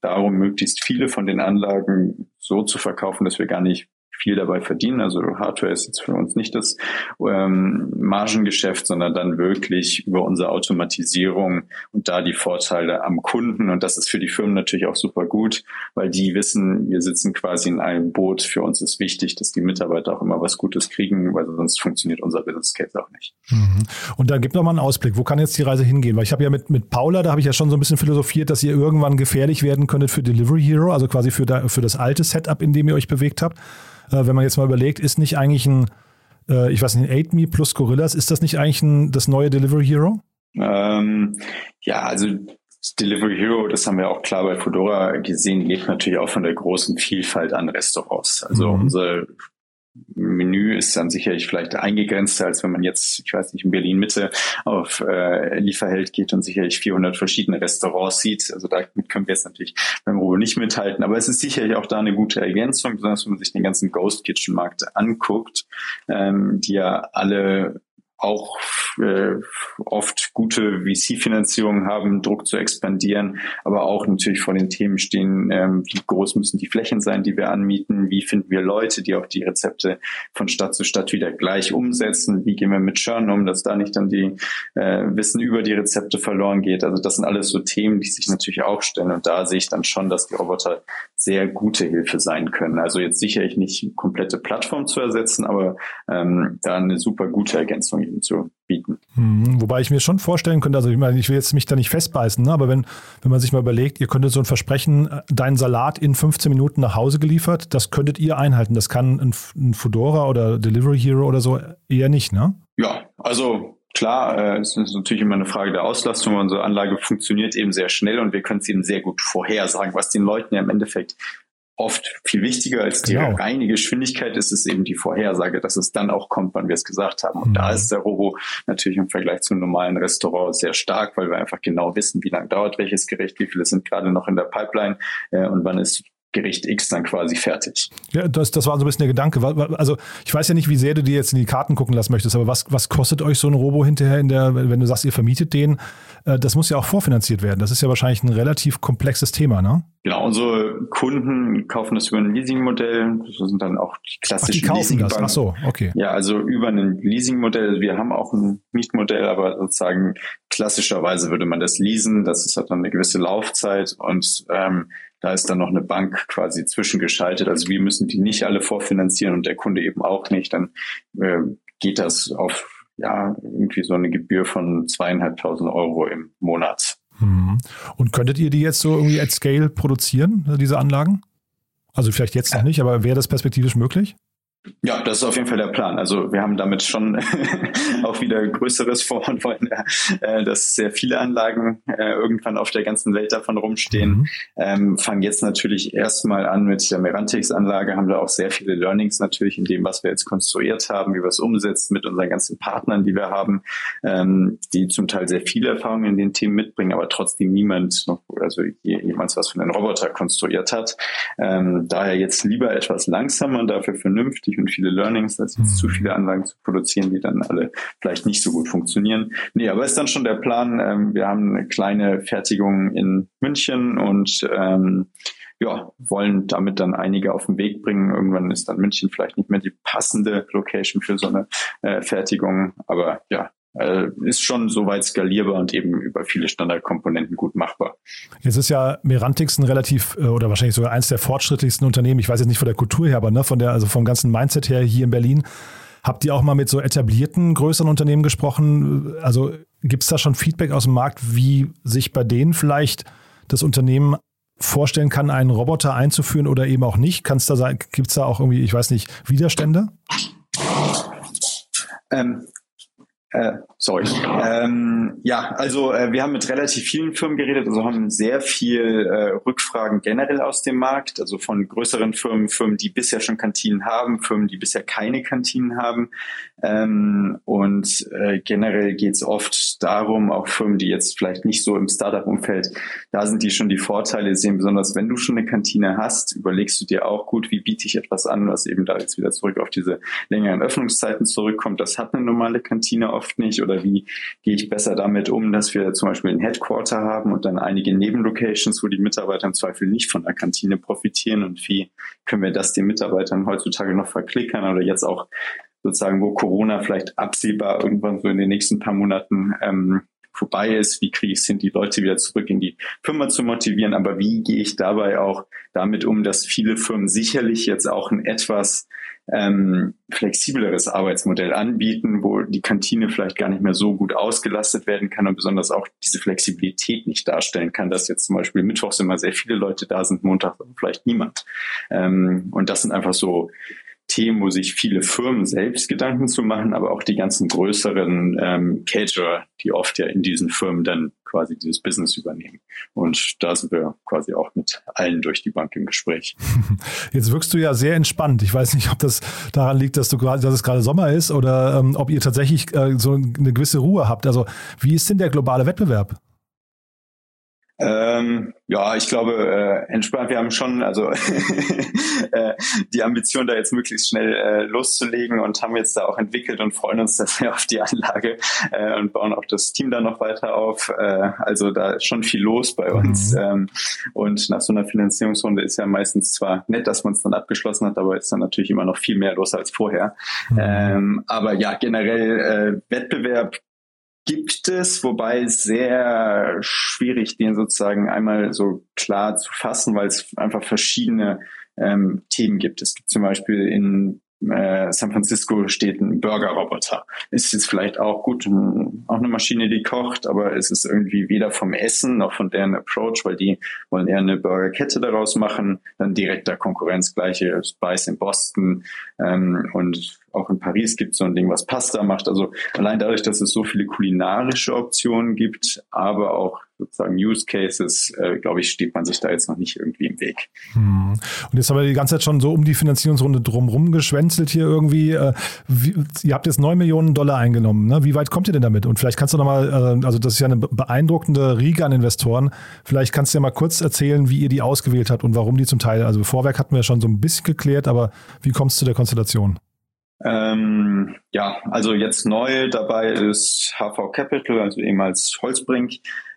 darum, möglichst viele von den Anlagen so zu verkaufen, dass wir gar nicht viel dabei verdienen. Also Hardware ist jetzt für uns nicht das ähm, Margengeschäft, sondern dann wirklich über unsere Automatisierung und da die Vorteile am Kunden. Und das ist für die Firmen natürlich auch super gut, weil die wissen, wir sitzen quasi in einem Boot. Für uns ist wichtig, dass die Mitarbeiter auch immer was Gutes kriegen, weil sonst funktioniert unser Business Case auch nicht. Mhm. Und da gibt noch mal einen Ausblick. Wo kann jetzt die Reise hingehen? Weil ich habe ja mit, mit Paula, da habe ich ja schon so ein bisschen philosophiert, dass ihr irgendwann gefährlich werden könntet für Delivery Hero, also quasi für, da, für das alte Setup, in dem ihr euch bewegt habt äh, wenn man jetzt mal überlegt, ist nicht eigentlich ein, äh, ich weiß nicht, ein 8Me plus Gorillas, ist das nicht eigentlich ein, das neue Delivery Hero? Ähm, ja, also Delivery Hero, das haben wir auch klar bei Fedora gesehen, lebt natürlich auch von der großen Vielfalt an Restaurants. Also mhm. unsere Menü ist dann sicherlich vielleicht eingegrenzter, als wenn man jetzt, ich weiß nicht, in Berlin Mitte auf äh, Lieferheld geht und sicherlich 400 verschiedene Restaurants sieht. Also damit können wir jetzt natürlich beim Robo nicht mithalten. Aber es ist sicherlich auch da eine gute Ergänzung, besonders wenn man sich den ganzen Ghost Kitchen Markt anguckt, ähm, die ja alle auch äh, oft gute VC-Finanzierungen haben, Druck zu expandieren, aber auch natürlich vor den Themen stehen, ähm, wie groß müssen die Flächen sein, die wir anmieten, wie finden wir Leute, die auch die Rezepte von Stadt zu Stadt wieder gleich umsetzen, wie gehen wir mit Churn um, dass da nicht dann die äh, Wissen über die Rezepte verloren geht. Also das sind alles so Themen, die sich natürlich auch stellen. Und da sehe ich dann schon, dass die Roboter sehr gute Hilfe sein können. Also jetzt sicherlich nicht komplette Plattform zu ersetzen, aber ähm, da eine super gute Ergänzung eben zu bieten. Mhm, wobei ich mir schon vorstellen könnte, also ich meine, ich will jetzt mich da nicht festbeißen, ne, aber wenn, wenn man sich mal überlegt, ihr könntet so ein Versprechen, äh, deinen Salat in 15 Minuten nach Hause geliefert, das könntet ihr einhalten. Das kann ein, ein Fedora oder Delivery Hero oder so eher nicht, ne? Ja, also Klar, äh, es ist natürlich immer eine Frage der Auslastung. Unsere Anlage funktioniert eben sehr schnell und wir können es eben sehr gut vorhersagen, was den Leuten ja im Endeffekt oft viel wichtiger als die genau. reine Geschwindigkeit ist es eben die Vorhersage, dass es dann auch kommt, wann wir es gesagt haben. Und mhm. da ist der Robo natürlich im Vergleich zum normalen Restaurant sehr stark, weil wir einfach genau wissen, wie lange dauert welches Gericht, wie viele sind gerade noch in der Pipeline äh, und wann ist Gericht X dann quasi fertig. Ja, das, das war so ein bisschen der Gedanke. Also ich weiß ja nicht, wie sehr du dir jetzt in die Karten gucken lassen möchtest, aber was, was kostet euch so ein Robo hinterher in der, wenn du sagst, ihr vermietet den? Äh, das muss ja auch vorfinanziert werden. Das ist ja wahrscheinlich ein relativ komplexes Thema, ne? Genau, unsere Kunden kaufen das über ein Leasingmodell. Das sind dann auch die klassischen Ach, die kaufen das. Ach so, okay. Ja, also über ein Leasingmodell. Wir haben auch ein Mietmodell, aber sozusagen klassischerweise würde man das leasen. Das ist, hat dann eine gewisse Laufzeit und ähm, da ist dann noch eine Bank quasi zwischengeschaltet. Also wir müssen die nicht alle vorfinanzieren und der Kunde eben auch nicht. Dann äh, geht das auf ja irgendwie so eine Gebühr von zweieinhalbtausend Euro im Monat. Mhm. Und könntet ihr die jetzt so irgendwie at Scale produzieren, diese Anlagen? Also vielleicht jetzt noch nicht, aber wäre das perspektivisch möglich? Ja, das ist auf jeden Fall der Plan. Also wir haben damit schon (laughs) auch wieder Größeres vor und wollen, äh, dass sehr viele Anlagen äh, irgendwann auf der ganzen Welt davon rumstehen. Mhm. Ähm, fangen jetzt natürlich erstmal an mit der Merantix-Anlage, haben da auch sehr viele Learnings natürlich in dem, was wir jetzt konstruiert haben, wie wir es umsetzen mit unseren ganzen Partnern, die wir haben, ähm, die zum Teil sehr viele Erfahrungen in den Themen mitbringen, aber trotzdem niemand noch, also jemals was von einem Roboter konstruiert hat. Ähm, daher jetzt lieber etwas langsamer und dafür vernünftig und viele Learnings, als jetzt mhm. zu viele Anlagen zu produzieren, die dann alle vielleicht nicht so gut funktionieren. Nee, aber ist dann schon der Plan. Ähm, wir haben eine kleine Fertigung in München und ähm, ja, wollen damit dann einige auf den Weg bringen. Irgendwann ist dann München vielleicht nicht mehr die passende Location für so eine äh, Fertigung. Aber ja, ist schon soweit skalierbar und eben über viele Standardkomponenten gut machbar. Jetzt ist ja Merantix ein relativ äh, oder wahrscheinlich sogar eins der fortschrittlichsten Unternehmen. Ich weiß jetzt nicht von der Kultur her, aber ne, von der, also vom ganzen Mindset her hier in Berlin. Habt ihr auch mal mit so etablierten größeren Unternehmen gesprochen? Also gibt es da schon Feedback aus dem Markt, wie sich bei denen vielleicht das Unternehmen vorstellen kann, einen Roboter einzuführen oder eben auch nicht? Kann's da sein, gibt es da auch irgendwie, ich weiß nicht, Widerstände? Ähm, äh, sorry. Ähm, ja, also äh, wir haben mit relativ vielen Firmen geredet, also haben sehr viel äh, Rückfragen generell aus dem Markt, also von größeren Firmen, Firmen, die bisher schon Kantinen haben, Firmen, die bisher keine Kantinen haben. Ähm, und äh, generell geht es oft darum, auch Firmen, die jetzt vielleicht nicht so im Startup-Umfeld, da sind die schon die Vorteile sehen, besonders wenn du schon eine Kantine hast, überlegst du dir auch gut, wie biete ich etwas an, was eben da jetzt wieder zurück auf diese längeren Öffnungszeiten zurückkommt. Das hat eine normale Kantine oft nicht? Oder wie gehe ich besser damit um, dass wir zum Beispiel ein Headquarter haben und dann einige Nebenlocations, wo die Mitarbeiter im Zweifel nicht von der Kantine profitieren? Und wie können wir das den Mitarbeitern heutzutage noch verklickern oder jetzt auch sozusagen, wo Corona vielleicht absehbar irgendwann so in den nächsten paar Monaten ähm, vorbei ist, wie kriege ich es hin, die Leute wieder zurück in die Firma zu motivieren, aber wie gehe ich dabei auch damit um, dass viele Firmen sicherlich jetzt auch ein etwas ähm, flexibleres Arbeitsmodell anbieten, wo die Kantine vielleicht gar nicht mehr so gut ausgelastet werden kann und besonders auch diese Flexibilität nicht darstellen kann, dass jetzt zum Beispiel mittwochs immer sehr viele Leute da sind, Montag vielleicht niemand. Ähm, und das sind einfach so Themen, wo sich viele Firmen selbst Gedanken zu machen, aber auch die ganzen größeren ähm, Caterer, die oft ja in diesen Firmen dann quasi dieses Business übernehmen. Und da sind wir quasi auch mit allen durch die Bank im Gespräch. (laughs) Jetzt wirkst du ja sehr entspannt. Ich weiß nicht, ob das daran liegt, dass du gerade, dass es gerade Sommer ist oder ähm, ob ihr tatsächlich äh, so eine gewisse Ruhe habt. Also wie ist denn der globale Wettbewerb? Ähm, ja, ich glaube, äh, entspannt. Wir haben schon also (laughs) äh, die Ambition, da jetzt möglichst schnell äh, loszulegen und haben jetzt da auch entwickelt und freuen uns (laughs) da sehr auf die Anlage äh, und bauen auch das Team da noch weiter auf. Äh, also da ist schon viel los bei uns. Mhm. Ähm, und nach so einer Finanzierungsrunde ist ja meistens zwar nett, dass man es dann abgeschlossen hat, aber ist dann natürlich immer noch viel mehr los als vorher. Mhm. Ähm, aber ja, generell äh, Wettbewerb gibt es, wobei sehr schwierig, den sozusagen einmal so klar zu fassen, weil es einfach verschiedene ähm, Themen gibt. Es gibt zum Beispiel in äh, San Francisco steht ein Burger-Roboter. Ist jetzt vielleicht auch gut, auch eine Maschine, die kocht, aber es ist irgendwie weder vom Essen noch von deren Approach, weil die wollen eher eine Burgerkette daraus machen, dann direkter Konkurrenz, gleiche Spice in Boston ähm, und auch in Paris gibt es so ein Ding, was Pasta macht. Also allein dadurch, dass es so viele kulinarische Optionen gibt, aber auch sozusagen Use Cases, äh, glaube ich, steht man sich da jetzt noch nicht irgendwie im Weg. Hm. Und jetzt haben wir die ganze Zeit schon so um die Finanzierungsrunde drumherum geschwänzelt hier irgendwie. Äh, wie, ihr habt jetzt 9 Millionen Dollar eingenommen. Ne? Wie weit kommt ihr denn damit? Und vielleicht kannst du nochmal, äh, also das ist ja eine beeindruckende Riege an Investoren. Vielleicht kannst du ja mal kurz erzählen, wie ihr die ausgewählt habt und warum die zum Teil, also Vorwerk hatten wir schon so ein bisschen geklärt, aber wie kommst du zu der Konstellation? Ähm, ja, also jetzt neu dabei ist HV Capital, also ehemals Holzbrink,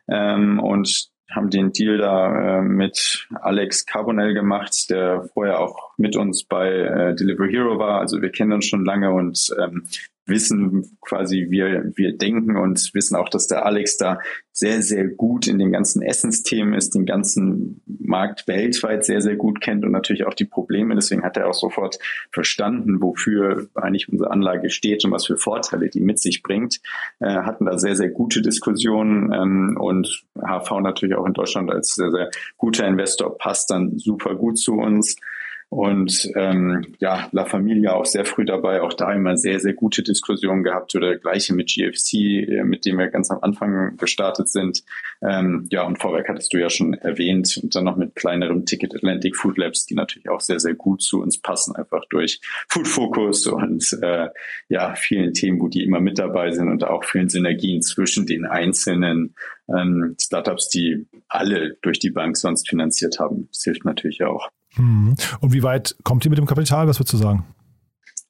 ähm, und haben den Deal da äh, mit Alex Carbonell gemacht, der vorher auch mit uns bei äh, Delivery Hero war. Also wir kennen uns schon lange und ähm, wissen quasi, wir, wir denken und wissen auch, dass der Alex da sehr, sehr gut in den ganzen Essensthemen ist, den ganzen Markt weltweit sehr, sehr gut kennt und natürlich auch die Probleme. Deswegen hat er auch sofort verstanden, wofür eigentlich unsere Anlage steht und was für Vorteile die mit sich bringt. Äh, hatten da sehr, sehr gute Diskussionen ähm, und HV natürlich auch in Deutschland als sehr, sehr guter Investor passt dann super gut zu uns. Und ähm, ja, La Familia auch sehr früh dabei, auch da immer sehr, sehr gute Diskussionen gehabt oder gleiche mit GFC, äh, mit dem wir ganz am Anfang gestartet sind. Ähm, ja, und Vorwerk hattest du ja schon erwähnt und dann noch mit kleinerem Ticket Atlantic Food Labs, die natürlich auch sehr, sehr gut zu uns passen, einfach durch Food Focus und äh, ja, vielen Themen, wo die immer mit dabei sind und auch vielen Synergien zwischen den einzelnen ähm, Startups, die alle durch die Bank sonst finanziert haben. Das hilft natürlich auch. Mhm. Und wie weit kommt ihr mit dem Kapital? Was würdest du sagen?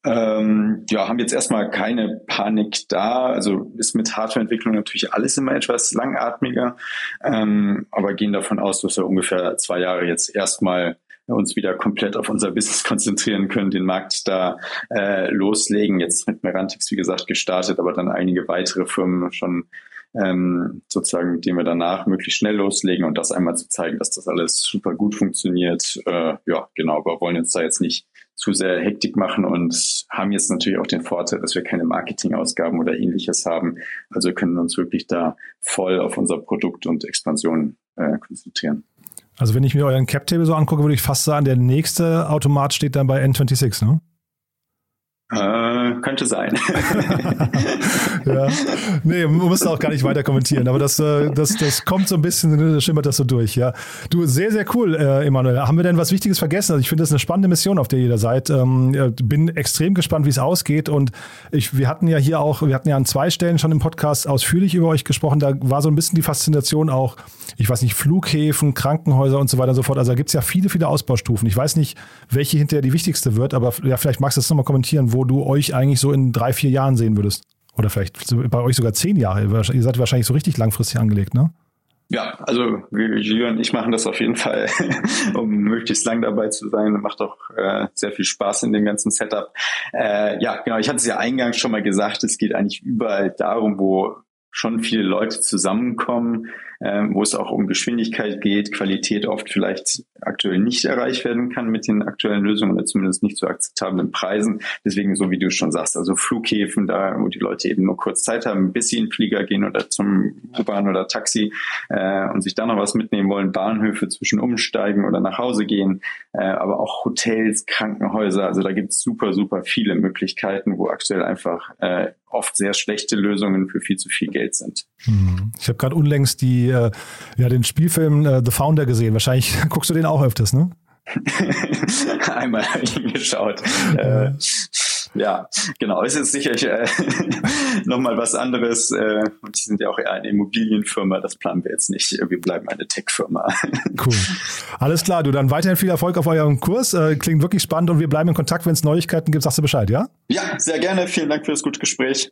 Ähm, ja, haben jetzt erstmal keine Panik da. Also ist mit Hardwareentwicklung natürlich alles immer etwas langatmiger, ähm, aber gehen davon aus, dass wir ungefähr zwei Jahre jetzt erstmal uns wieder komplett auf unser Business (laughs) konzentrieren können, den Markt da äh, loslegen. Jetzt mit Merantix, wie gesagt, gestartet, aber dann einige weitere Firmen schon ähm, sozusagen, mit dem wir danach möglichst schnell loslegen und das einmal zu zeigen, dass das alles super gut funktioniert. Äh, ja, genau, aber wollen uns da jetzt nicht zu sehr Hektik machen und haben jetzt natürlich auch den Vorteil, dass wir keine Marketingausgaben oder ähnliches haben. Also können uns wirklich da voll auf unser Produkt und Expansion äh, konzentrieren. Also wenn ich mir euren Cap-Table so angucke, würde ich fast sagen, der nächste Automat steht dann bei N26, ne? Äh, könnte sein. (laughs) ja. Nee, man muss auch gar nicht weiter kommentieren, aber das, äh, das, das kommt so ein bisschen, ne, das schimmert das so durch, ja. Du, sehr, sehr cool, äh, Emanuel. Haben wir denn was Wichtiges vergessen? Also ich finde das eine spannende Mission, auf der ihr da seid. Ähm, bin extrem gespannt, wie es ausgeht und ich, wir hatten ja hier auch, wir hatten ja an zwei Stellen schon im Podcast ausführlich über euch gesprochen. Da war so ein bisschen die Faszination auch, ich weiß nicht, Flughäfen, Krankenhäuser und so weiter und so fort. Also da gibt es ja viele, viele Ausbaustufen. Ich weiß nicht, welche hinterher die wichtigste wird, aber ja, vielleicht magst du das nochmal kommentieren, wo du euch eigentlich so in drei, vier Jahren sehen würdest. Oder vielleicht bei euch sogar zehn Jahre. Ihr seid wahrscheinlich so richtig langfristig angelegt, ne? Ja, also Julian und ich machen das auf jeden Fall, (laughs) um möglichst lang dabei zu sein. Macht auch äh, sehr viel Spaß in dem ganzen Setup. Äh, ja, genau, ich hatte es ja eingangs schon mal gesagt, es geht eigentlich überall darum, wo schon viele Leute zusammenkommen, ähm, wo es auch um Geschwindigkeit geht, Qualität oft vielleicht aktuell nicht erreicht werden kann mit den aktuellen Lösungen oder zumindest nicht zu akzeptablen Preisen. Deswegen, so wie du schon sagst, also Flughäfen, da wo die Leute eben nur kurz Zeit haben, bis sie in den Flieger gehen oder zum U-Bahn oder Taxi äh, und sich da noch was mitnehmen wollen, Bahnhöfe zwischen umsteigen oder nach Hause gehen, äh, aber auch Hotels, Krankenhäuser, also da gibt es super, super viele Möglichkeiten, wo aktuell einfach äh, oft sehr schlechte Lösungen für viel zu viel Geld sind. Hm. Ich habe gerade unlängst die, äh, ja, den Spielfilm äh, The Founder gesehen. Wahrscheinlich (laughs) guckst du den auch öfters, ne? (laughs) Einmal geschaut. Äh, ja, genau. Es ist sicherlich äh, (laughs) nochmal was anderes. Äh, und die sind ja auch eher eine Immobilienfirma. Das planen wir jetzt nicht. Wir bleiben eine Tech-Firma. Cool. Alles klar, du dann weiterhin viel Erfolg auf eurem Kurs. Äh, klingt wirklich spannend und wir bleiben in Kontakt. Wenn es Neuigkeiten gibt, sagst du Bescheid, ja? Ja, sehr gerne. Vielen Dank für das gute Gespräch.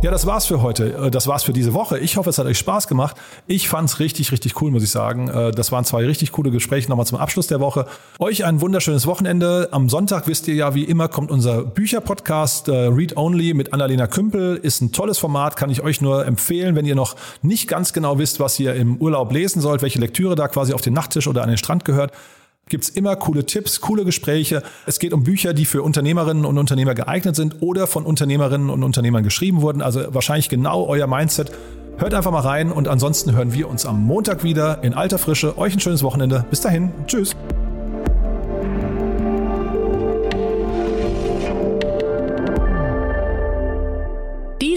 Ja, das war's für heute. Äh, das war's für diese Woche. Ich hoffe, es hat euch Spaß gemacht. Ich fand's richtig, richtig cool, muss ich sagen. Äh, das waren zwei richtig coole Gespräche nochmal zum Abschluss der Woche. Euch ein wunderschönes Wochenende. Am Sonntag wisst ihr ja, wie immer kommt unser Bücherpodcast äh, Read Only mit Annalena Kümpel. Ist ein tolles Format, kann ich euch nur empfehlen, wenn ihr noch nicht ganz genau wisst, was ihr im Urlaub lesen sollt, welche Lektüre da quasi auf den Nachttisch oder an den Strand gehört gibt's immer coole Tipps, coole Gespräche. Es geht um Bücher, die für Unternehmerinnen und Unternehmer geeignet sind oder von Unternehmerinnen und Unternehmern geschrieben wurden. Also wahrscheinlich genau euer Mindset. Hört einfach mal rein und ansonsten hören wir uns am Montag wieder in alter Frische. Euch ein schönes Wochenende. Bis dahin. Tschüss.